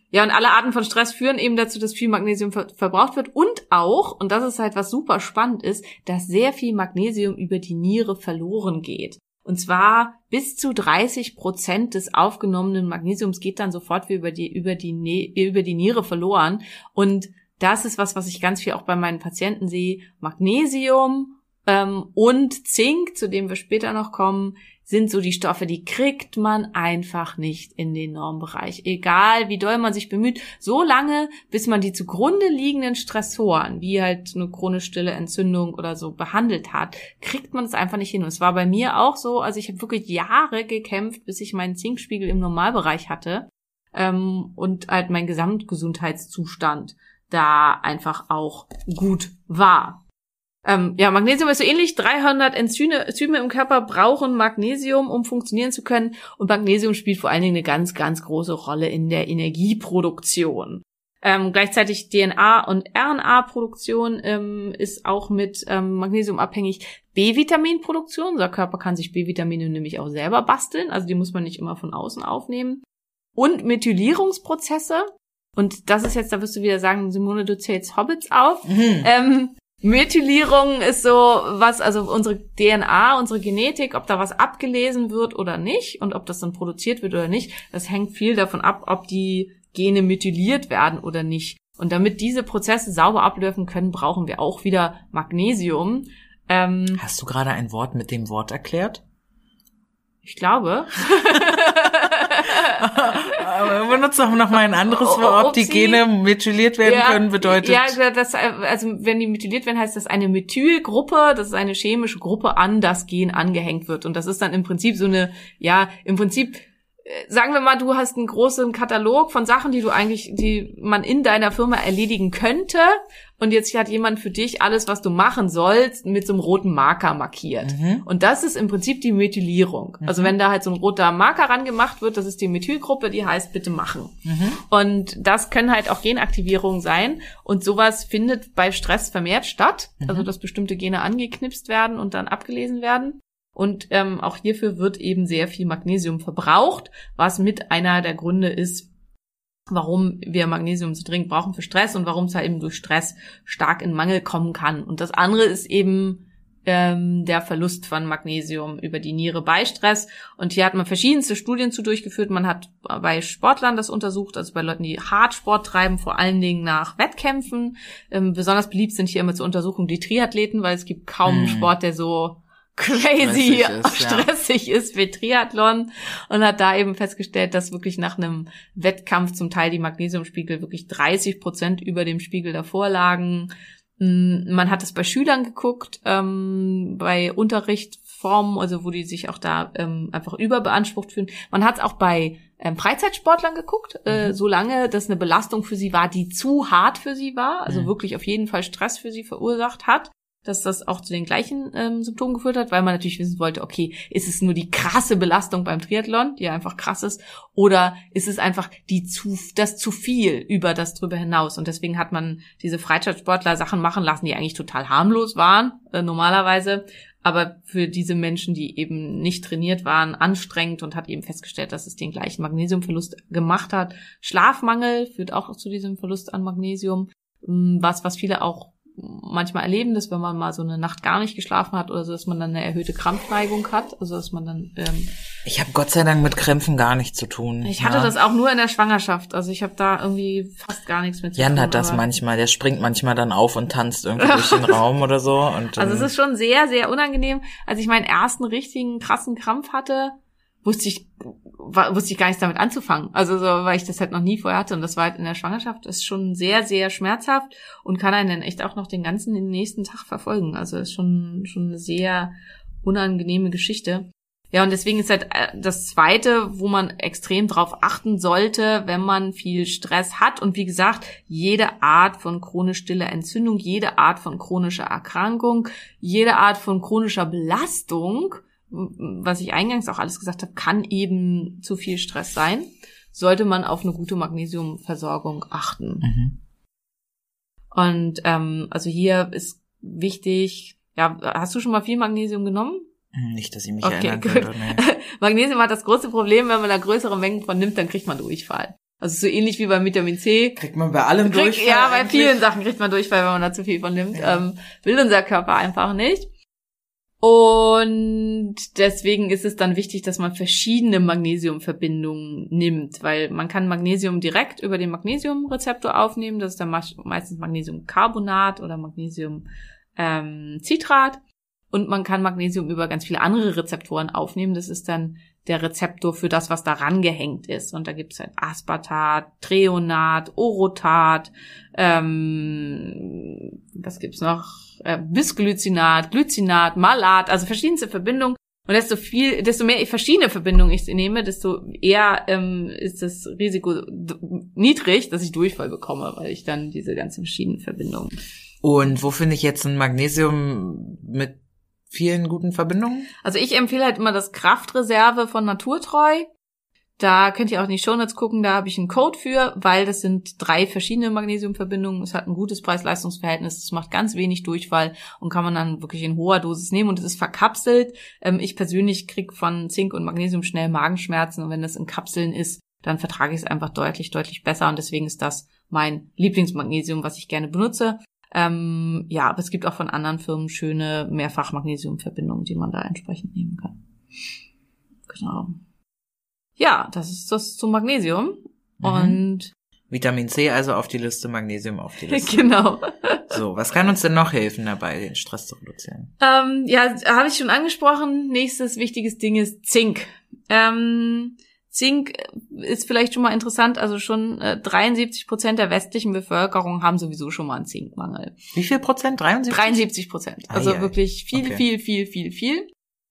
Ja, und alle Arten von Stress führen eben dazu, dass viel Magnesium ver verbraucht wird und auch, und das ist halt was super spannend ist, dass sehr viel Magnesium über die Niere verloren geht. Und zwar bis zu 30 Prozent des aufgenommenen Magnesiums geht dann sofort über die, über die, ne über die Niere verloren. Und das ist was, was ich ganz viel auch bei meinen Patienten sehe. Magnesium ähm, und Zink, zu dem wir später noch kommen, sind so die Stoffe, die kriegt man einfach nicht in den Normbereich. Egal, wie doll man sich bemüht, so lange, bis man die zugrunde liegenden Stressoren, wie halt eine chronisch stille Entzündung oder so behandelt hat, kriegt man es einfach nicht hin. Und es war bei mir auch so, also ich habe wirklich Jahre gekämpft, bis ich meinen Zinkspiegel im Normalbereich hatte ähm, und halt mein Gesamtgesundheitszustand da einfach auch gut war. Ähm, ja, Magnesium ist so ähnlich. 300 Enzyme, Enzyme im Körper brauchen Magnesium, um funktionieren zu können. Und Magnesium spielt vor allen Dingen eine ganz, ganz große Rolle in der Energieproduktion. Ähm, gleichzeitig DNA- und RNA-Produktion ähm, ist auch mit ähm, Magnesium abhängig. B-Vitaminproduktion, unser Körper kann sich B-Vitamine nämlich auch selber basteln, also die muss man nicht immer von außen aufnehmen. Und Methylierungsprozesse. Und das ist jetzt, da wirst du wieder sagen, Simone, du zählst Hobbits auf. Mhm. Methylierung ist so was, also unsere DNA, unsere Genetik, ob da was abgelesen wird oder nicht und ob das dann produziert wird oder nicht, das hängt viel davon ab, ob die Gene methyliert werden oder nicht. Und damit diese Prozesse sauber ablaufen können, brauchen wir auch wieder Magnesium. Ähm, Hast du gerade ein Wort mit dem Wort erklärt? ich glaube. Aber benutzt doch noch mal ein anderes Wort, ob die. Gene methyliert werden können, bedeutet. Ja, das, also wenn die methyliert werden, heißt das eine Methylgruppe, das ist eine chemische Gruppe an das Gen angehängt wird. Und das ist dann im Prinzip so eine, ja, im Prinzip, äh, sagen wir mal, du hast einen großen Katalog von Sachen, die du eigentlich, die man in deiner Firma erledigen könnte. Und jetzt hat jemand für dich alles, was du machen sollst, mit so einem roten Marker markiert. Mhm. Und das ist im Prinzip die Methylierung. Also wenn da halt so ein roter Marker rangemacht wird, das ist die Methylgruppe, die heißt bitte machen. Mhm. Und das können halt auch Genaktivierungen sein. Und sowas findet bei Stress vermehrt statt. Also dass bestimmte Gene angeknipst werden und dann abgelesen werden. Und ähm, auch hierfür wird eben sehr viel Magnesium verbraucht, was mit einer der Gründe ist, warum wir Magnesium so dringend brauchen für Stress und warum es halt eben durch Stress stark in Mangel kommen kann. Und das andere ist eben ähm, der Verlust von Magnesium über die Niere bei Stress. Und hier hat man verschiedenste Studien zu durchgeführt. Man hat bei Sportlern das untersucht, also bei Leuten, die Hartsport treiben, vor allen Dingen nach Wettkämpfen. Ähm, besonders beliebt sind hier immer zur Untersuchung die Triathleten, weil es gibt kaum einen Hm. Sport, der so crazy Stressig ist, ja. stressig ist wie Triathlon und hat da eben festgestellt, dass wirklich nach einem Wettkampf zum Teil die Magnesiumspiegel wirklich 30 Prozent über dem Spiegel davor lagen. Mm, Man hat es bei Schülern geguckt, ähm, bei Unterrichtsformen, also wo die sich auch da ähm, einfach überbeansprucht fühlen. Man hat es auch bei ähm, Freizeitsportlern geguckt, äh, solange das eine Belastung für sie war, die zu hart für sie war, also Mhm. wirklich auf jeden Fall Stress für sie verursacht hat dass das auch zu den gleichen ähm, Symptomen geführt hat, weil man natürlich wissen wollte, okay, ist es nur die krasse Belastung beim Triathlon, die einfach krass ist, oder ist es einfach die zu, das zu viel über das drüber hinaus? Und deswegen hat man diese Freizeitsportler Sachen machen lassen, die eigentlich total harmlos waren, äh, normalerweise, aber für diese Menschen, die eben nicht trainiert waren, anstrengend und hat eben festgestellt, dass es den gleichen Magnesiumverlust gemacht hat. Schlafmangel führt auch zu diesem Verlust an Magnesium, Mm, was, was viele auch manchmal erleben, dass wenn man mal so eine Nacht gar nicht geschlafen hat oder so, dass man dann eine erhöhte Krampfneigung hat, also dass man dann ähm, Ich habe Gott sei Dank mit Krämpfen gar nichts zu tun. ich hatte ja. das auch nur in der Schwangerschaft, also ich habe da irgendwie fast gar nichts mit zu Jan tun. hat das manchmal, der springt manchmal dann auf und tanzt irgendwie durch den Raum oder so. Und, Also es ähm, ist schon sehr, sehr unangenehm. Als ich meinen ersten richtigen krassen Krampf hatte, wusste ich, wa- wusste ich gar nichts damit anzufangen. Also so, weil ich das halt noch nie vorher hatte. Und das war halt in der Schwangerschaft, ist schon sehr, sehr schmerzhaft und kann einen dann echt auch noch den ganzen den nächsten Tag verfolgen. Also ist schon, schon eine sehr unangenehme Geschichte. Ja, und deswegen ist halt äh, das Zweite, wo man extrem drauf achten sollte, wenn man viel Stress hat. Und wie gesagt, jede Art von chronisch stiller Entzündung, jede Art von chronischer Erkrankung, jede Art von chronischer Belastung, was ich eingangs auch alles gesagt habe, kann eben zu viel Stress sein. Sollte man auf eine gute Magnesiumversorgung achten. Mhm. Und ähm, also hier ist wichtig, ja, hast du schon mal viel Magnesium genommen? Hm, Nicht, dass ich mich Okay, erinnern könnte. Nee. Magnesium hat das große Problem, wenn man da größere Mengen von nimmt, dann kriegt man Durchfall. Also so ähnlich wie bei Vitamin C. Kriegt man bei allem Kriegt, Durchfall ja, bei eigentlich? vielen Sachen kriegt man Durchfall, wenn man da zu viel von nimmt. Ja. Ähm, will unser Körper einfach nicht. Und deswegen ist es dann wichtig, dass man verschiedene Magnesiumverbindungen nimmt, weil man kann Magnesium direkt über den Magnesiumrezeptor aufnehmen. Das ist dann meist- meistens Magnesiumcarbonat oder Magnesiumcitrat. Ähm, Citrat. und man kann Magnesium über ganz viele andere Rezeptoren aufnehmen. Das ist dann der Rezeptor für das, was daran gehängt ist. Und da gibt es halt Aspartat, Treonat, Orotat, ähm, was gibt's noch? Äh, Bisglycinat, Glycinat, Malat, also verschiedenste Verbindungen. Und desto viel, desto mehr verschiedene Verbindungen ich nehme, desto eher ähm, ist das Risiko niedrig, dass ich Durchfall bekomme, weil ich dann diese ganzen verschiedenen Verbindungen. Und wo finde ich jetzt ein Magnesium mit vielen guten Verbindungen? Also ich empfehle halt immer das Kraftreserve von Naturtreu. Da könnt ihr auch in die Shownotes gucken, da habe ich einen Code für, weil das sind drei verschiedene Magnesiumverbindungen. Es hat ein gutes Preis-Leistungs-Verhältnis, es macht ganz wenig Durchfall und kann man dann wirklich in hoher Dosis nehmen und es ist verkapselt. Ähm, ich persönlich krieg von Zink und Magnesium schnell Magenschmerzen und wenn das in Kapseln ist, dann vertrage ich es einfach deutlich, deutlich besser und deswegen ist das mein Lieblingsmagnesium, was ich gerne benutze. Ähm, ja, aber es gibt auch von anderen Firmen schöne Mehrfach-Magnesium-Verbindungen, die man da entsprechend nehmen kann. Genau. Ja, das ist das zum Magnesium. Mhm. Und Vitamin C also auf die Liste, Magnesium auf die Liste. genau. So, was kann uns denn noch helfen dabei, den Stress zu reduzieren? Ähm, ja, habe ich schon angesprochen. Nächstes wichtiges Ding ist Zink. Ähm, Zink ist vielleicht schon mal interessant. Also schon äh, 73 Prozent der westlichen Bevölkerung haben sowieso schon mal einen Zinkmangel. Wie viel Prozent? 73? 73 Prozent. Also ei. wirklich viel, Okay. viel, viel, viel, viel.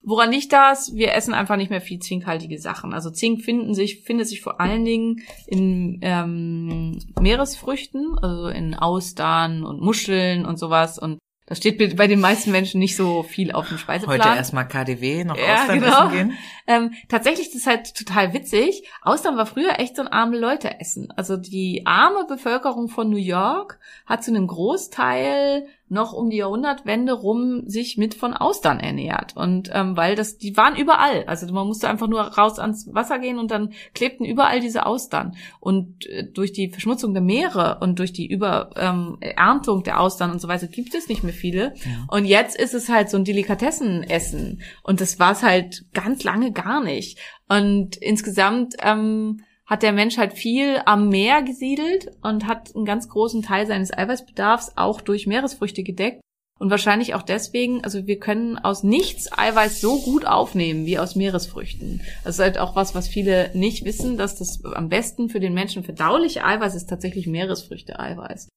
Woran liegt das? Wir essen einfach nicht mehr viel zinkhaltige Sachen. Also Zink finden sich, findet sich vor allen Dingen in ähm, Meeresfrüchten, also in Austern und Muscheln und sowas. Und das steht bei den meisten Menschen nicht so viel auf dem Speiseplan. Heute erstmal KDW, noch Ja, Austern genau. essen gehen? Ähm, tatsächlich ist es halt total witzig. Austern war früher echt so ein arme Leute essen. Also die arme Bevölkerung von New York hat zu einem Großteil noch um die Jahrhundertwende rum sich mit von Austern ernährt. Und ähm, weil das, die waren überall. Also man musste einfach nur raus ans Wasser gehen und dann klebten überall diese Austern. Und äh, durch die Verschmutzung der Meere und durch die Übererntung ähm, der Austern und so weiter gibt es nicht mehr viele. Und jetzt ist es halt so ein Delikatessenessen. Und das war es halt ganz lange gar nicht. Und insgesamt ähm, hat der Mensch halt viel am Meer gesiedelt und hat einen ganz großen Teil seines Eiweißbedarfs auch durch Meeresfrüchte gedeckt. Und wahrscheinlich auch deswegen, also wir können aus nichts Eiweiß so gut aufnehmen wie aus Meeresfrüchten. Das ist halt auch was, was viele nicht wissen, dass das am besten für den Menschen verdauliche Eiweiß ist tatsächlich Meeresfrüchte-Eiweiß.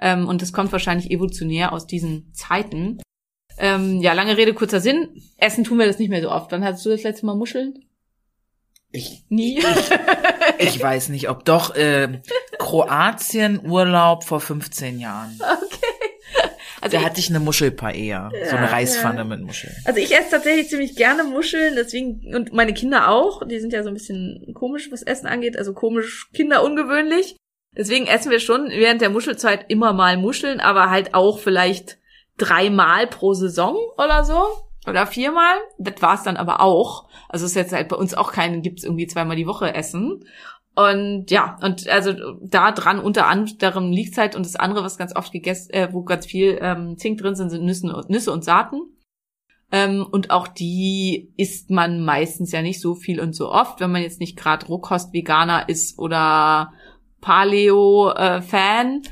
Ähm, und das kommt wahrscheinlich evolutionär aus diesen Zeiten. Ähm, ja, lange Rede, kurzer Sinn. Essen tun wir das nicht mehr so oft. Wann hattest du das letzte Mal Muscheln? Ich, Nie. ich weiß nicht, ob doch äh, Kroatien Urlaub vor 15 Jahren. Also Da ich, hatte ich eine Muschelpaella, so eine Ja, Reispfanne ja. mit Muscheln. also ich esse tatsächlich ziemlich gerne Muscheln, deswegen, und meine Kinder auch, die sind ja so ein bisschen komisch, was Essen angeht, also komisch, Kinder ungewöhnlich. Deswegen essen wir schon während der Muschelzeit immer mal Muscheln, aber halt auch vielleicht dreimal pro Saison oder so. Oder viermal. Das war's dann aber auch. Also ist jetzt halt bei uns auch keinen, gibt's irgendwie zweimal die Woche Essen. Und ja, und also da dran unter anderem liegt halt und das andere, was ganz oft gegessen, äh, wo ganz viel ähm, Zink drin sind, sind Nüsse, Nüsse und Saaten. Ähm, und auch die isst man meistens ja nicht so viel und so oft, wenn man jetzt nicht gerade Rohkost-Veganer ist oder Paleo-Fan.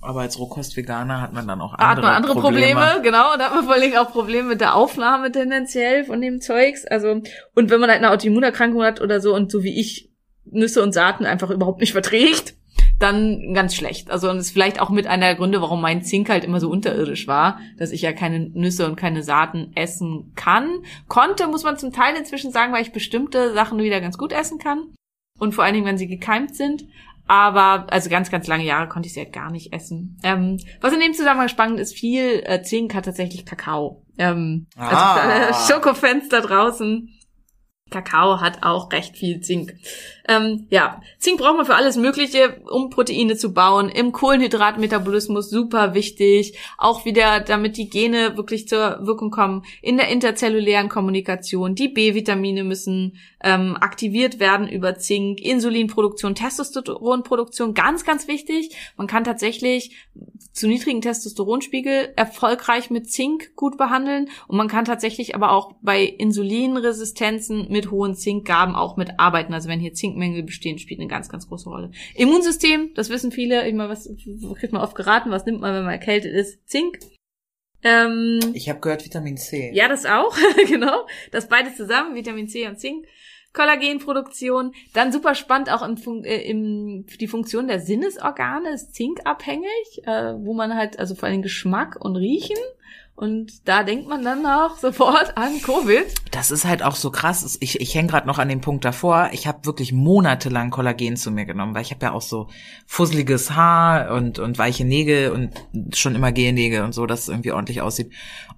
Aber als Rohkost-Veganer hat man dann auch Da andere, hat man andere Probleme. genau. Und da hat man vor allen Dingen auch Probleme mit der Aufnahme tendenziell von dem Zeugs. Also, und wenn man halt eine Autoimmunerkrankung hat oder so und so wie ich Nüsse und Saaten einfach überhaupt nicht verträgt, dann ganz schlecht. Also und ist vielleicht auch mit einer der Gründe, warum mein Zink halt immer so unterirdisch war, dass ich ja keine Nüsse und keine Saaten essen kann. Konnte, muss man zum Teil inzwischen sagen, weil ich bestimmte Sachen wieder ganz gut essen kann. Und vor allen Dingen, wenn sie gekeimt sind. Aber, also ganz, ganz lange Jahre konnte ich sie halt gar nicht essen. Ähm, was in dem Zusammenhang spannend ist, viel äh, Zink hat tatsächlich Kakao. Ähm, Ah. Also für alle Schokofans da draußen. Kakao hat auch recht viel Zink. Ähm, ja, Zink braucht man für alles Mögliche, um Proteine zu bauen. Im Kohlenhydratmetabolismus super wichtig. Auch wieder, damit die Gene wirklich zur Wirkung kommen. In der interzellulären Kommunikation. Die B-Vitamine müssen ähm, aktiviert werden über Zink. Insulinproduktion, Testosteronproduktion, ganz, ganz wichtig. Man kann tatsächlich zu niedrigen Testosteronspiegel erfolgreich mit Zink gut behandeln. Und man kann tatsächlich aber auch bei Insulinresistenzen mit hohen Zinkgaben auch mitarbeiten. Also wenn hier Zinkmängel bestehen, spielt eine ganz, ganz große Rolle. Immunsystem, das wissen viele, ich meine, was kriegt man oft geraten, was nimmt man, wenn man erkältet ist? Zink. Ähm, Ich habe gehört Vitamin C. ja, das auch, genau. Das beides zusammen, Vitamin C und Zink. Kollagenproduktion. Dann super spannend auch im, Fun äh, im, die Funktion der Sinnesorgane ist zinkabhängig, äh, wo man halt, also vor allem Geschmack und Riechen. Und da denkt man dann auch sofort an Covid. Das ist halt auch so krass. Ich, ich hänge gerade noch an dem Punkt davor. Ich habe wirklich monatelang Kollagen zu mir genommen, weil ich habe ja auch so fusseliges Haar und, und weiche Nägel und schon immer Gelnägel und so, dass es irgendwie ordentlich aussieht.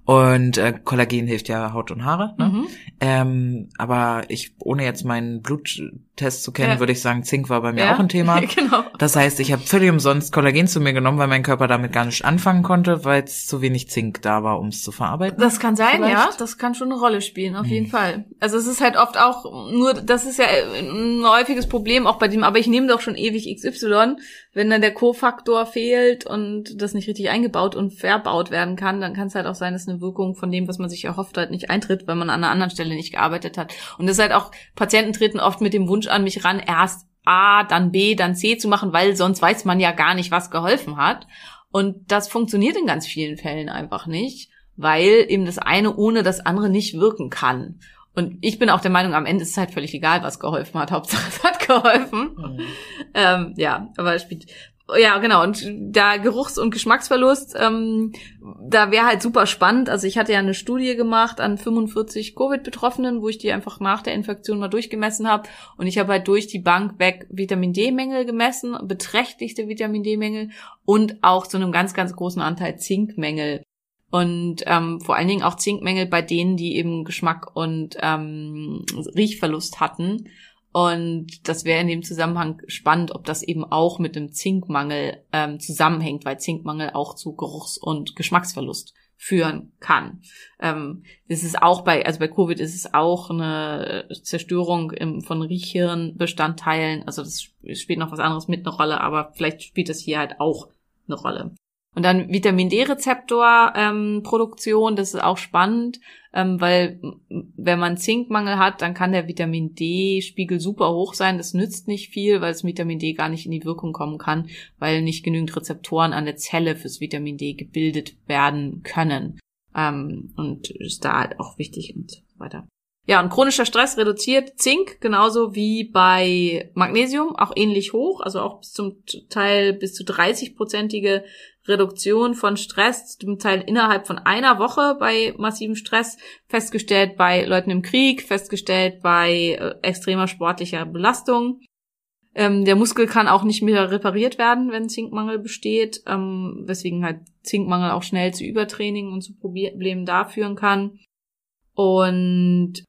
Und äh, Kollagen hilft ja Haut und Haare. Ne? Mhm. Ähm, aber ich, ohne jetzt meinen Bluttest zu kennen, Ja. würde ich sagen, Zink war bei mir Ja, auch ein Thema. genau. Das heißt, ich habe völlig umsonst Kollagen zu mir genommen, weil mein Körper damit gar nicht anfangen konnte, weil es zu wenig Zink da war, um es zu verarbeiten. Das kann sein, Vielleicht? ja. Das kann schon eine Rolle spielen, auf jeden Fall. Also es ist halt oft auch nur, das ist ja ein häufiges Problem auch bei dem, aber ich nehme doch schon ewig XY. Wenn dann der Kofaktor fehlt und das nicht richtig eingebaut und verbaut werden kann, dann kann es halt auch sein, dass eine Wirkung von dem, was man sich erhofft hat, nicht eintritt, weil man an einer anderen Stelle nicht gearbeitet hat. Und das ist halt auch, Patienten treten oft mit dem Wunsch an mich ran, erst A, dann B, dann C zu machen, weil sonst weiß man ja gar nicht, was geholfen hat. Und das funktioniert in ganz vielen Fällen einfach nicht, weil eben das eine ohne das andere nicht wirken kann. Und ich bin auch der Meinung, am Ende ist es halt völlig egal, was geholfen hat. Hauptsache, es hat geholfen. Ähm, ja, aber es spielt. Ja, genau. Und da Geruchs- und Geschmacksverlust, ähm, da wäre halt super spannend. Also ich hatte ja eine Studie gemacht an 45 Covid-Betroffenen, wo ich die einfach nach der Infektion mal durchgemessen habe. Und ich habe halt durch die Bank weg Vitamin D-Mängel gemessen, beträchtlichste Vitamin D-Mängel und auch zu einem ganz, ganz großen Anteil Zinkmängel. Und ähm, vor allen Dingen auch Zinkmängel bei denen, die eben Geschmack und ähm, Riechverlust hatten. Und das wäre in dem Zusammenhang spannend, ob das eben auch mit dem Zinkmangel ähm, zusammenhängt, weil Zinkmangel auch zu Geruchs- und Geschmacksverlust führen kann. Ähm, das ist auch bei, also bei Covid ist es auch eine Zerstörung im, von Riechhirnbestandteilen. Also das sp- spielt noch was anderes mit eine Rolle, aber vielleicht spielt das hier halt auch eine Rolle. Und dann Vitamin D-Rezeptor-Produktion, das ist auch spannend, ähm, weil wenn man Zinkmangel hat, dann kann der Vitamin D-Spiegel super hoch sein. Das nützt nicht viel, weil das Vitamin D gar nicht in die Wirkung kommen kann, weil nicht genügend Rezeptoren an der Zelle fürs Vitamin D gebildet werden können. Ähm, und ist da halt auch wichtig und so weiter. Ja, und chronischer Stress reduziert Zink genauso wie bei Magnesium, auch ähnlich hoch, also auch bis zum Teil bis zu 30-prozentige Reduktion von Stress, zum Teil innerhalb von einer Woche bei massivem Stress, festgestellt bei Leuten im Krieg, festgestellt bei äh, extremer sportlicher Belastung. Ähm, der Muskel kann auch nicht mehr repariert werden, wenn Zinkmangel besteht, ähm, weswegen halt Zinkmangel auch schnell zu Übertraining und zu Problemen da führen kann. Und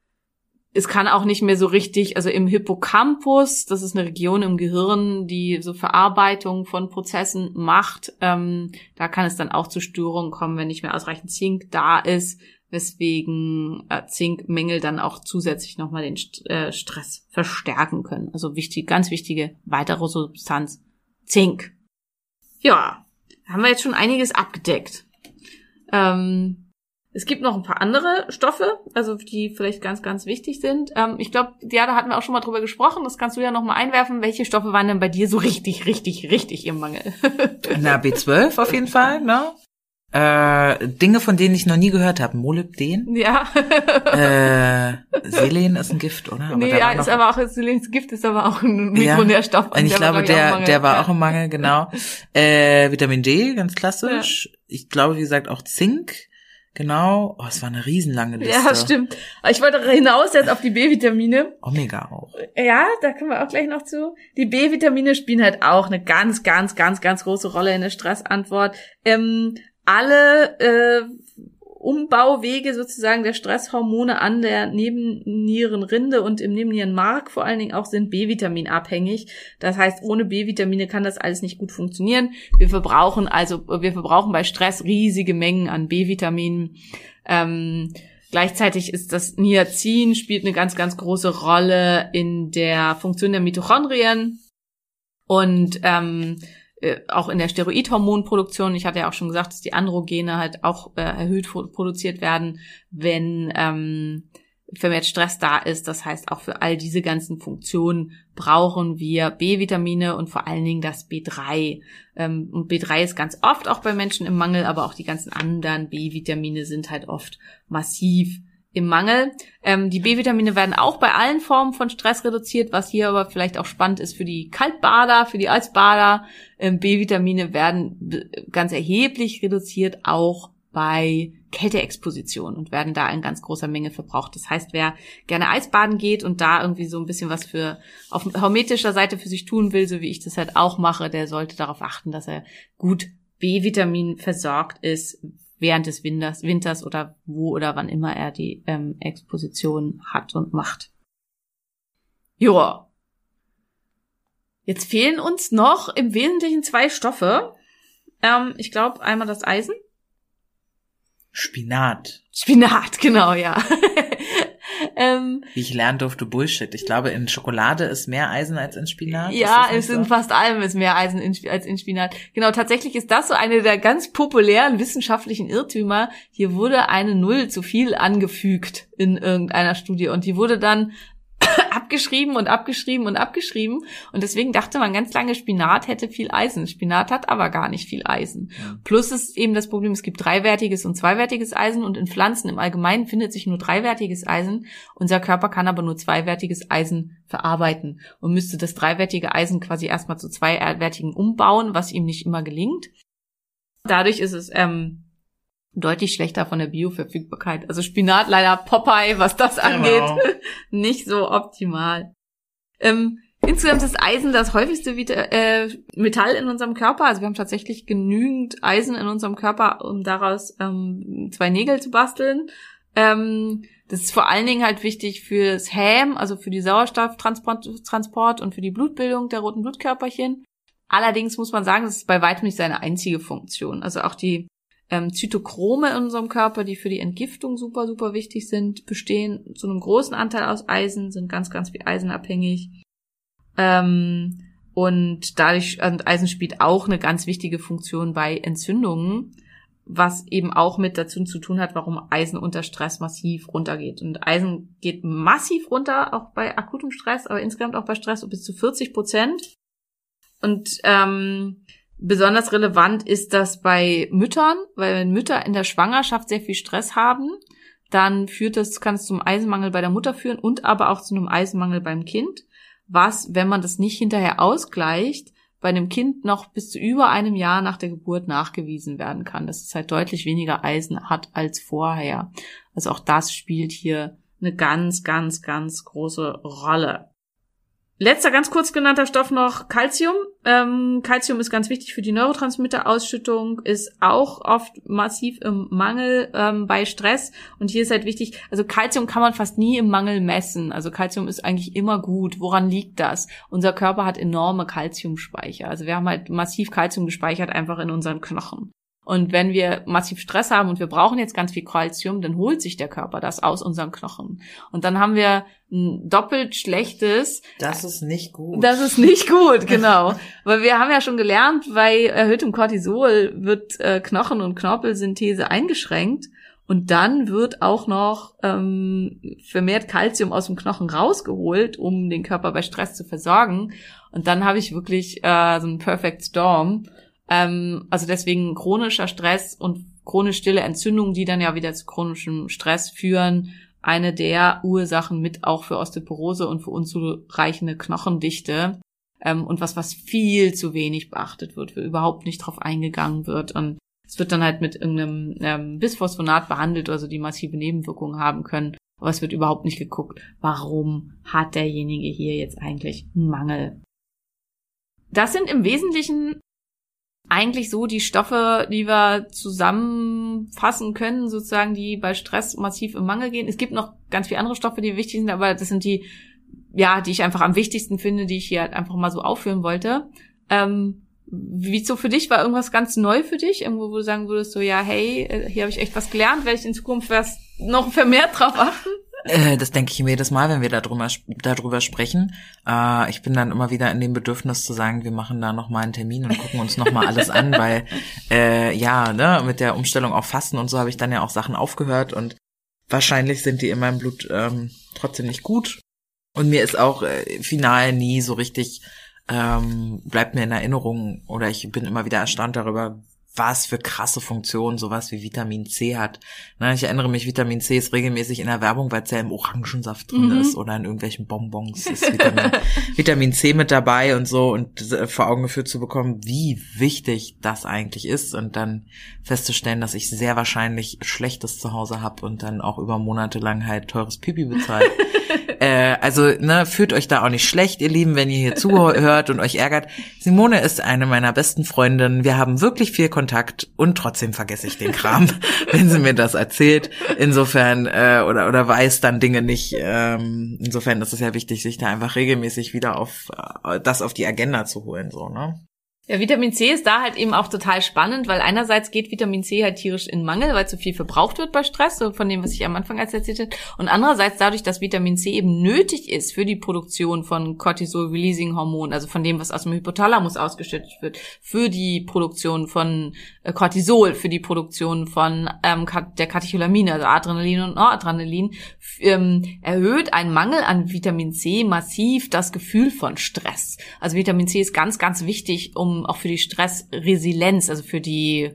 es kann auch nicht mehr so richtig, also im Hippocampus, das ist eine Region im Gehirn, die so Verarbeitung von Prozessen macht, ähm, da kann es dann auch zu Störungen kommen, wenn nicht mehr ausreichend Zink da ist, weswegen äh, Zinkmängel dann auch zusätzlich nochmal den St äh, Stress verstärken können. Also wichtig, ganz wichtige weitere Substanz, Zink. Ja, haben wir jetzt schon einiges abgedeckt. Ähm, es gibt noch ein paar andere Stoffe, also die vielleicht ganz, ganz wichtig sind. Ähm, ich glaube, ja, da hatten wir auch schon mal drüber gesprochen. Das kannst du ja noch mal einwerfen. Welche Stoffe waren denn bei dir so richtig, richtig, richtig im Mangel? Na, B12 auf jeden Fall, ne? Äh, Dinge, von denen ich noch nie gehört habe. Molybden. Ja. äh, Selen ist ein Gift, oder? Aber nee, ja, ist aber auch, das Gift ist aber auch ein Ja. Mikronährstoff. Und ich glaube, der, der war Ja. auch im Mangel, genau. Äh, Vitamin D, ganz klassisch. Ich glaube, wie gesagt, auch Zink. Genau. Oh, es war eine riesenlange Liste. Ja, stimmt. Ich wollte hinaus jetzt auf die B-Vitamine. Omega auch. Ja, da kommen wir auch gleich noch zu. Die B-Vitamine spielen halt auch eine ganz, ganz, ganz, ganz große Rolle in der Stressantwort. Ähm, alle äh, Umbauwege sozusagen der Stresshormone an der Nebennierenrinde und im Nebennierenmark vor allen Dingen auch sind B-Vitamin abhängig. Das heißt, ohne B-Vitamine kann das alles nicht gut funktionieren. Wir verbrauchen also, wir verbrauchen bei Stress riesige Mengen an B-Vitaminen. Ähm, Gleichzeitig ist das Niacin spielt eine ganz, ganz große Rolle in der Funktion der Mitochondrien und ähm, äh, auch in der Steroidhormonproduktion. Ich hatte ja auch schon gesagt, dass die Androgene halt auch äh, erhöht pro- produziert werden, wenn ähm, vermehrt Stress da ist. Das heißt, auch für all diese ganzen Funktionen brauchen wir B-Vitamine und vor allen Dingen das B3. Ähm, und B3 ist ganz oft auch bei Menschen im Mangel, aber auch die ganzen anderen B-Vitamine sind halt oft massiv im Mangel. Ähm, die B-Vitamine werden auch bei allen Formen von Stress reduziert, was hier aber vielleicht auch spannend ist für die Kaltbader, für die Eisbader. Ähm, B-Vitamine werden ganz erheblich reduziert, auch bei Kälteexposition und werden da in ganz großer Menge verbraucht. Das heißt, wer gerne Eisbaden geht und da irgendwie so ein bisschen was für auf hermetischer Seite für sich tun will, so wie ich das halt auch mache, der sollte darauf achten, dass er gut B-Vitamin versorgt ist während des Winters, Winters oder wo oder wann immer er die ähm, Exposition hat und macht. Joa. Jetzt fehlen uns noch im Wesentlichen zwei Stoffe. Ähm, ich glaube einmal das Eisen. Spinat. Spinat, genau, ja. Ähm, Wie ich lernen durfte, Bullshit. Ich glaube, in Schokolade ist mehr Eisen als in Spinat. Ja, es so? fast allem ist mehr Eisen in, als in Spinat. Genau, tatsächlich ist das so eine der ganz populären wissenschaftlichen Irrtümer. Hier wurde eine Null zu viel angefügt in irgendeiner Studie und die wurde dann abgeschrieben und abgeschrieben und abgeschrieben. Und deswegen dachte man ganz lange, Spinat hätte viel Eisen. Spinat hat aber gar nicht viel Eisen. Plus ist eben das Problem, es gibt dreiwertiges und zweiwertiges Eisen und in Pflanzen im Allgemeinen findet sich nur dreiwertiges Eisen. Unser Körper kann aber nur zweiwertiges Eisen verarbeiten und müsste das dreiwertige Eisen quasi erstmal zu zweiwertigen umbauen, was ihm nicht immer gelingt. Dadurch ist es ähm, deutlich schlechter von der Bioverfügbarkeit. Also Spinat leider Popeye, was das angeht, Genau. nicht so optimal. Ähm, insgesamt ist Eisen das häufigste Vita äh, Metall in unserem Körper. Also wir haben tatsächlich genügend Eisen in unserem Körper, um daraus ähm, zwei Nägel zu basteln. Ähm, das ist vor allen Dingen halt wichtig fürs Häm, also für die Sauerstofftransport Transport und für die Blutbildung der roten Blutkörperchen. Allerdings muss man sagen, das ist bei weitem nicht seine einzige Funktion. Also auch die ähm, Zytochrome in unserem Körper, die für die Entgiftung super, super wichtig sind, bestehen zu einem großen Anteil aus Eisen, sind ganz, ganz viel eisenabhängig. Ähm, und dadurch, und Eisen spielt auch eine ganz wichtige Funktion bei Entzündungen, was eben auch mit dazu zu tun hat, warum Eisen unter Stress massiv runtergeht. Und Eisen geht massiv runter, auch bei akutem Stress, aber insgesamt auch bei Stress bis zu 40 Prozent. Und ähm, besonders relevant ist das bei Müttern, weil wenn Mütter in der Schwangerschaft sehr viel Stress haben, dann führt das, kann es zum Eisenmangel bei der Mutter führen und aber auch zu einem Eisenmangel beim Kind, was, wenn man das nicht hinterher ausgleicht, bei einem Kind noch bis zu über einem Jahr nach der Geburt nachgewiesen werden kann, dass es halt deutlich weniger Eisen hat als vorher. Also auch das spielt hier eine ganz, ganz, ganz große Rolle. Letzter ganz kurz genannter Stoff noch Calcium. Ähm, Calcium ist ganz wichtig für die Neurotransmitterausschüttung, ist auch oft massiv im Mangel ähm, bei Stress. Und hier ist halt wichtig, also Calcium kann man fast nie im Mangel messen. Also Calcium ist eigentlich immer gut. Woran liegt das? Unser Körper hat enorme Calciumspeicher. Also wir haben halt massiv Calcium gespeichert einfach in unseren Knochen. Und wenn wir massiv Stress haben und wir brauchen jetzt ganz viel Calcium, dann holt sich der Körper das aus unseren Knochen. Und dann haben wir ein doppelt schlechtes Das ist nicht gut. das ist nicht gut, genau. Weil wir haben ja schon gelernt, bei erhöhtem Cortisol wird äh, Knochen- und Knorpelsynthese eingeschränkt. Und dann wird auch noch ähm, vermehrt Kalzium aus dem Knochen rausgeholt, um den Körper bei Stress zu versorgen. Und dann habe ich wirklich äh, so einen Perfect Storm. Ähm, also deswegen chronischer Stress und chronisch stille Entzündungen, die dann ja wieder zu chronischem Stress führen, eine der Ursachen mit auch für Osteoporose und für unzureichende Knochendichte. Ähm, und was, was viel zu wenig beachtet wird, wo überhaupt nicht drauf eingegangen wird. Und es wird dann halt mit irgendeinem ähm, Bisphosphonat behandelt, also die massive Nebenwirkungen haben können. Aber es wird überhaupt nicht geguckt, warum hat derjenige hier jetzt eigentlich einen Mangel. Das sind im Wesentlichen eigentlich so die Stoffe, die wir zusammenfassen können, sozusagen, die bei Stress massiv im Mangel gehen. Es gibt noch ganz viele andere Stoffe, die wichtig sind, aber das sind die, ja, die ich einfach am wichtigsten finde, die ich hier halt einfach mal so aufführen wollte. Ähm, wie so für dich war irgendwas ganz neu für dich, irgendwo wo du sagen würdest so ja hey äh, hier habe ich echt was gelernt, werde ich in Zukunft was noch vermehrt drauf achten? Äh, das denke ich mir jedes Mal, wenn wir darüber, darüber sprechen. Äh, ich bin dann immer wieder in dem Bedürfnis zu sagen, wir machen da nochmal einen Termin und gucken uns nochmal alles an, weil äh, ja, ne, mit der Umstellung auf Fasten und so habe ich dann ja auch Sachen aufgehört und wahrscheinlich sind die in meinem Blut ähm, trotzdem nicht gut. Und mir ist auch äh, final nie so richtig, ähm, bleibt mir in Erinnerung oder ich bin immer wieder erstaunt darüber, was für krasse Funktionen sowas wie Vitamin C hat. Na, ich erinnere mich, Vitamin C ist regelmäßig in der Werbung, weil es ja im Orangensaft drin mhm. ist oder in irgendwelchen Bonbons ist Vitamin, Vitamin C mit dabei und so und äh, vor Augen geführt zu bekommen, wie wichtig das eigentlich ist und dann festzustellen, dass ich sehr wahrscheinlich Schlechtes zu Hause habe und dann auch über Monate lang halt teures Pipi bezahlt. äh, also, ne, fühlt euch da auch nicht schlecht, ihr Lieben, wenn ihr hier zuhört und euch ärgert. Simone ist eine meiner besten Freundinnen. Wir haben wirklich viel Kontakt und trotzdem vergesse ich den Kram, wenn sie mir das erzählt. Insofern äh, oder oder weiß dann Dinge nicht. Ähm, insofern ist es ja wichtig, sich da einfach regelmäßig wieder auf äh, das auf die Agenda zu holen, so ne. Ja, Vitamin C ist da halt eben auch total spannend, weil einerseits geht Vitamin C halt tierisch in Mangel, weil zu viel verbraucht wird bei Stress, so von dem, was ich am Anfang erzählt habe. Und andererseits dadurch, dass Vitamin C eben nötig ist für die Produktion von Cortisol-Releasing-Hormonen, also von dem, was aus dem Hypothalamus ausgeschüttet wird, für die Produktion von Cortisol, für die Produktion von ähm, der Katecholamine, also Adrenalin und Noradrenalin, ähm, erhöht ein Mangel an Vitamin C massiv das Gefühl von Stress. Also Vitamin C ist ganz, ganz wichtig, um auch für die Stressresilienz, also für die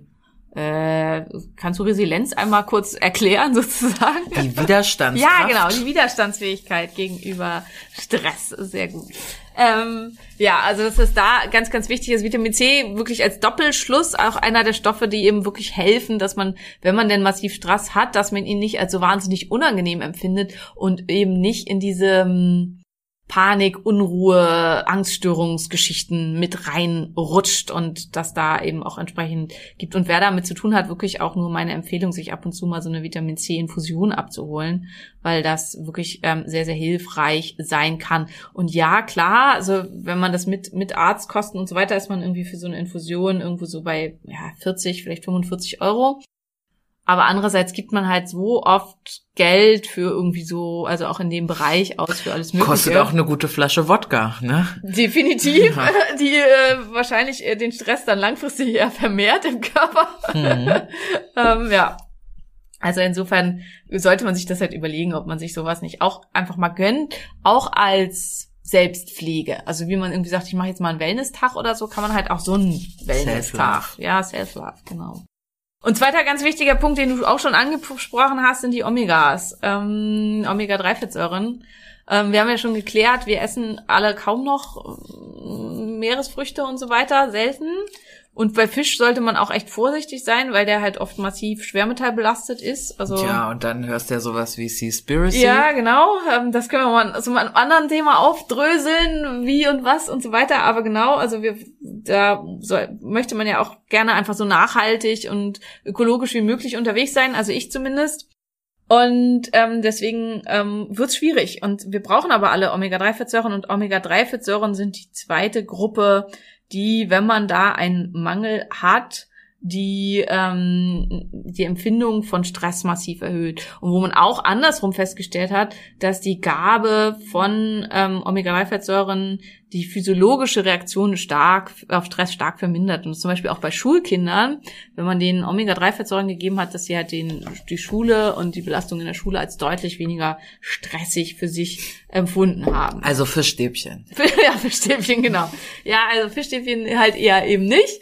äh, kannst du Resilienz einmal kurz erklären sozusagen? Die Widerstandskraft. Ja, genau, die Widerstandsfähigkeit gegenüber Stress. Sehr gut. Ähm, ja, also das ist da ganz, ganz wichtig ist. Vitamin C wirklich als Doppelschluss auch einer der Stoffe, die eben wirklich helfen, dass man, wenn man denn massiv Stress hat, dass man ihn nicht als so wahnsinnig unangenehm empfindet und eben nicht in diesem Panik, Unruhe, Angststörungsgeschichten mit reinrutscht und das da eben auch entsprechend gibt. Und wer damit zu tun hat, wirklich auch nur meine Empfehlung, sich ab und zu mal so eine Vitamin C-Infusion abzuholen, weil das wirklich ähm, sehr, sehr hilfreich sein kann. Und ja, klar, also wenn man das mit, mit Arztkosten und so weiter, ist man irgendwie für so eine Infusion irgendwo so bei ja, 40, vielleicht 45 Euro. Aber andererseits gibt man halt so oft Geld für irgendwie so, also auch in dem Bereich aus für alles Mögliche. Kostet auch eine gute Flasche Wodka, ne? Definitiv, ja. die äh, wahrscheinlich äh, den Stress dann langfristig eher vermehrt im Körper. Mhm. ähm, ja. Also insofern sollte man sich das halt überlegen, ob man sich sowas nicht auch einfach mal gönnt, auch als Selbstpflege. Also wie man irgendwie sagt, ich mache jetzt mal einen Wellness-Tag oder so, kann man halt auch so einen Wellness-Tag. Ja, Self-Love, genau. Und zweiter ganz wichtiger Punkt, den du auch schon angesprochen hast, sind die Omegas, ähm, Omega-3-Fettsäuren. Ähm, wir haben ja schon geklärt, wir essen alle kaum noch äh, Meeresfrüchte und so weiter, selten. Und bei Fisch sollte man auch echt vorsichtig sein, weil der halt oft massiv schwermetallbelastet ist. Also ja, und dann hörst du ja sowas wie Seaspiracy. Ja, genau. Ähm, das können wir mal so also mal einem anderen Thema aufdröseln, wie und was und so weiter. Aber genau, also wir da soll, möchte man ja auch gerne einfach so nachhaltig und ökologisch wie möglich unterwegs sein. Also ich zumindest. Und ähm, deswegen ähm, wird schwierig. Und wir brauchen aber alle Omega-3-Fettsäuren und Omega-3-Fettsäuren sind die zweite Gruppe die, wenn man da einen Mangel hat, die ähm, die Empfindung von Stress massiv erhöht und wo man auch andersrum festgestellt hat, dass die Gabe von ähm, Omega-3-Fettsäuren die physiologische Reaktion stark auf Stress stark vermindert und zum Beispiel auch bei Schulkindern, wenn man denen Omega-3-Fettsäuren gegeben hat, dass sie halt den die Schule und die Belastung in der Schule als deutlich weniger stressig für sich empfunden haben. Also Fischstäbchen. ja, Fischstäbchen genau. Ja, also Fischstäbchen halt eher eben nicht.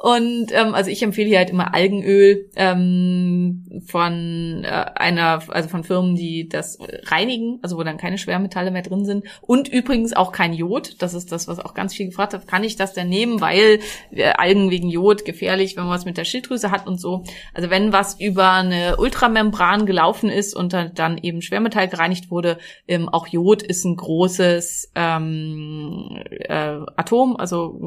Und ähm, also ich empfehle hier halt immer Algenöl ähm, von äh, einer, also von Firmen, die das reinigen, also wo dann keine Schwermetalle mehr drin sind. Und übrigens auch kein Jod. Das ist das, was auch ganz viel gefragt hat. Kann ich das denn nehmen? Weil äh, Algen wegen Jod gefährlich, wenn man was mit der Schilddrüse hat und so. Also wenn was über eine Ultramembran gelaufen ist und dann, dann eben Schwermetall gereinigt wurde, ähm, auch Jod ist ein großes ähm, äh, Atom, also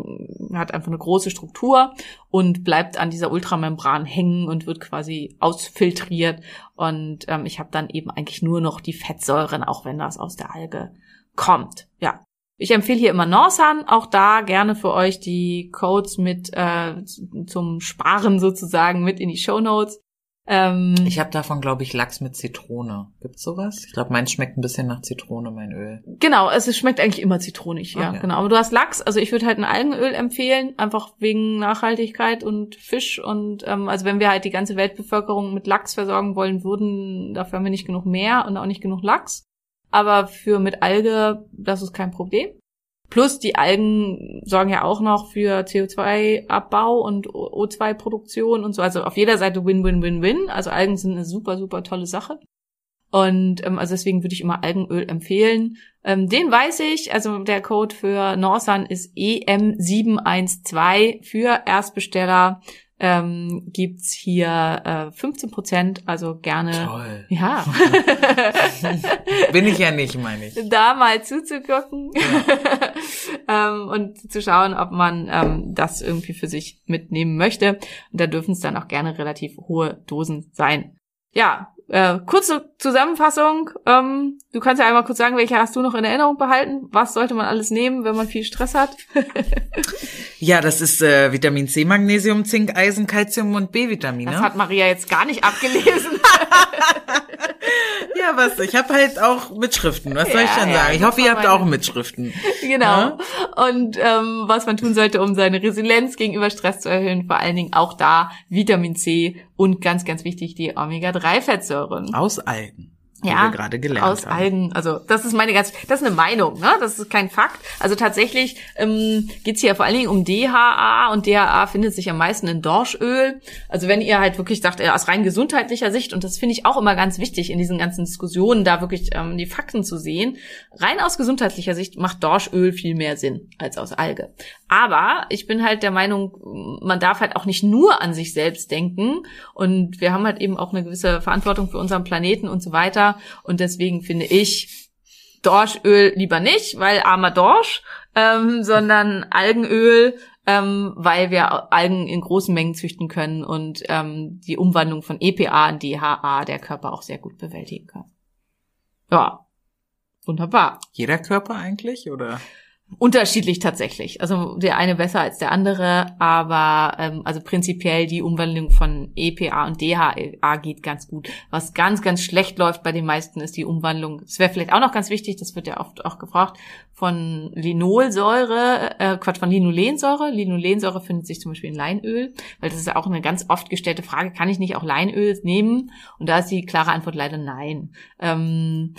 hat einfach eine große Struktur und bleibt an dieser Ultramembran hängen und wird quasi ausfiltriert. Und ähm, ich habe dann eben eigentlich nur noch die Fettsäuren, auch wenn das aus der Alge kommt. Ja. Ich empfehle hier immer Norsan, auch da gerne für euch die Codes mit äh, zum Sparen sozusagen mit in die Show Notes. Ähm, Ich habe davon, glaube ich, Lachs mit Zitrone. Gibt's sowas? Ich glaube, meins schmeckt ein bisschen nach Zitrone, mein Öl. Genau, also es schmeckt eigentlich immer zitronig, ja, Ah, ja. genau. Aber du hast Lachs, also ich würde halt ein Algenöl empfehlen, einfach wegen Nachhaltigkeit und Fisch und ähm, also wenn wir halt die ganze Weltbevölkerung mit Lachs versorgen wollen würden, dafür haben wir nicht genug Meer und auch nicht genug Lachs. Aber für mit Alge, das ist kein Problem. Plus die Algen sorgen ja auch noch für CO2-Abbau und O2-Produktion und so. Also auf jeder Seite Win-Win-Win-Win. Also Algen sind eine super, super tolle Sache. Und ähm, also deswegen würde ich immer Algenöl empfehlen. Ähm, den weiß ich, also der Code für Norsan ist EM712 für Erstbesteller. Ähm, gibt's hier äh, 15 Prozent, also gerne. Toll. Ja. Bin ich ja nicht, meine ich. da mal zuzugucken ähm, und zu schauen, ob man ähm, das irgendwie für sich mitnehmen möchte. Und da dürfen es dann auch gerne relativ hohe Dosen sein. Ja, äh, kurze Zusammenfassung. Ähm, du kannst ja einmal kurz sagen, welche hast du noch in Erinnerung behalten? Was sollte man alles nehmen, wenn man viel Stress hat? Ja, das ist äh, Vitamin C, Magnesium, Zink, Eisen, Calcium und B-Vitamine. Das hat Maria jetzt gar nicht abgelesen. Ja, was? Ich habe halt auch Mitschriften. Was soll ich Ja, denn ja, sagen? Ich hoffe, ihr habt auch Mitschriften. Genau. Und ähm, was man tun sollte, um seine Resilienz gegenüber Stress zu erhöhen, vor allen Dingen auch da Vitamin C und ganz, ganz wichtig die Omega-3-Fettsäuren. Aus Algen. Ja, wir gerade gelernt aus haben. Algen. Also das ist meine ganz, das ist eine Meinung, ne? Das ist kein Fakt. Also tatsächlich ähm, geht's hier vor allen Dingen um DHA und DHA findet sich am meisten in Dorschöl. Also wenn ihr halt wirklich sagt, äh, aus rein gesundheitlicher Sicht, und das finde ich auch immer ganz wichtig in diesen ganzen Diskussionen, da wirklich ähm, die Fakten zu sehen, rein aus gesundheitlicher Sicht macht Dorschöl viel mehr Sinn als aus Alge. Aber ich bin halt der Meinung, man darf halt auch nicht nur an sich selbst denken und wir haben halt eben auch eine gewisse Verantwortung für unseren Planeten und so weiter. Und deswegen finde ich Dorschöl lieber nicht, weil armer Dorsch, ähm, sondern Algenöl, ähm, weil wir Algen in großen Mengen züchten können und ähm, die Umwandlung von EPA in DHA der Körper auch sehr gut bewältigen kann. Ja, wunderbar. Jeder Körper eigentlich, oder? Unterschiedlich tatsächlich. Also der eine besser als der andere, aber ähm, also prinzipiell die Umwandlung von EPA und DHA geht ganz gut. Was ganz, ganz schlecht läuft bei den meisten ist die Umwandlung. Das wäre vielleicht auch noch ganz wichtig, das wird ja oft auch gefragt, von Linolsäure, äh, Quatsch, von Linolensäure. Linolensäure findet sich zum Beispiel in Leinöl, weil das ist ja auch eine ganz oft gestellte Frage, kann ich nicht auch Leinöl nehmen? Und da ist die klare Antwort leider nein. Ähm,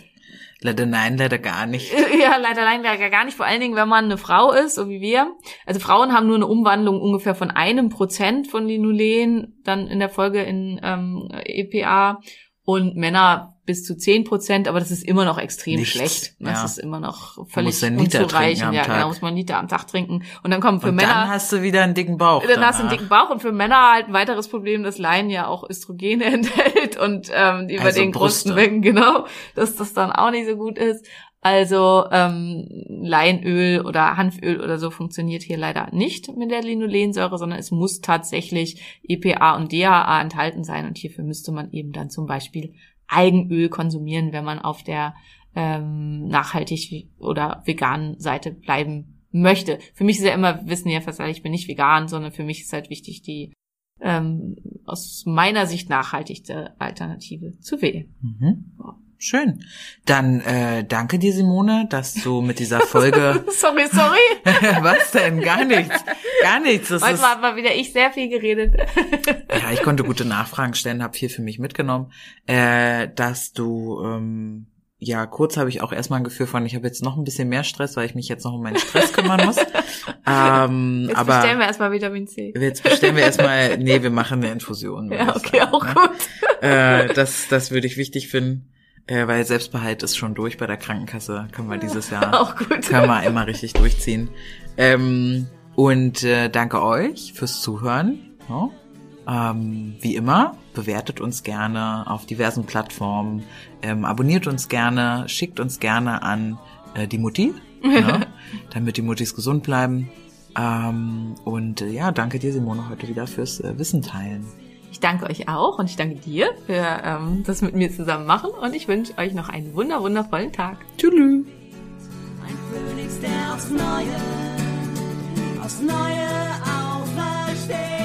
Leider nein, leider gar nicht. ja, leider nein, leider gar nicht. Vor allen Dingen, wenn man eine Frau ist, so wie wir. Also Frauen haben nur eine Umwandlung ungefähr von einem Prozent von Linolen dann in der Folge in ähm, EPA und Männer bis zu zehn Prozent, aber das ist immer noch extrem Nichts, schlecht. Das ja. ist immer noch muss völlig Liter trinken unzureichend. Ja, Tag. genau, muss man Liter am Tag trinken. Und dann kommen für und Männer dann hast du wieder einen dicken Bauch. dann hast du einen danach. dicken Bauch und für Männer halt ein weiteres Problem, dass Leinen ja auch Östrogene enthält und ähm, über Also den großen Mengen, genau, dass das dann auch nicht so gut ist. Also ähm, Leinöl oder Hanföl oder so funktioniert hier leider nicht mit der Linolensäure, sondern es muss tatsächlich EPA und DHA enthalten sein und hierfür müsste man eben dann zum Beispiel Algenöl konsumieren, wenn man auf der ähm, nachhaltig oder veganen Seite bleiben möchte. Für mich ist ja immer, wissen ja fast alle, ich bin nicht vegan, sondern für mich ist halt wichtig, die ähm, aus meiner Sicht nachhaltigste Alternative zu wählen. Mhm. Schön. Dann äh, danke dir, Simone, dass du mit dieser Folge. sorry, sorry. Was denn? Gar nichts. Gar nichts. Das Heute ist, hat mal wieder ich sehr viel geredet. ja, ich konnte gute Nachfragen stellen, habe viel für mich mitgenommen, äh, dass du ähm, ja, kurz habe ich auch erstmal ein Gefühl von, ich habe jetzt noch ein bisschen mehr Stress, weil ich mich jetzt noch um meinen Stress kümmern muss. ähm, Jetzt aber bestellen wir erstmal Vitamin C. jetzt bestellen wir erstmal, nee, wir machen eine Infusion. Ja, okay, sagen, auch ne? gut. Äh, das, das würde ich wichtig finden, äh, weil Selbstbehalt ist schon durch bei der Krankenkasse. Können wir dieses Jahr, Auch gut. können wir immer richtig durchziehen. Ähm, und äh, danke euch fürs Zuhören. Ja. Ähm, wie immer, bewertet uns gerne auf diversen Plattformen, ähm, abonniert uns gerne, schickt uns gerne an äh, die Mutti, ne, damit die Muttis gesund bleiben. Ähm, und äh, ja, danke dir, Simone, heute wieder fürs äh, Wissen teilen. Ich danke euch auch und ich danke dir für ähm, das mit mir zusammen machen und ich wünsche euch noch einen wunder wundervollen Tag. Tschüss. Ein Phönix, der aufs Neue, aufs Neue aufersteht.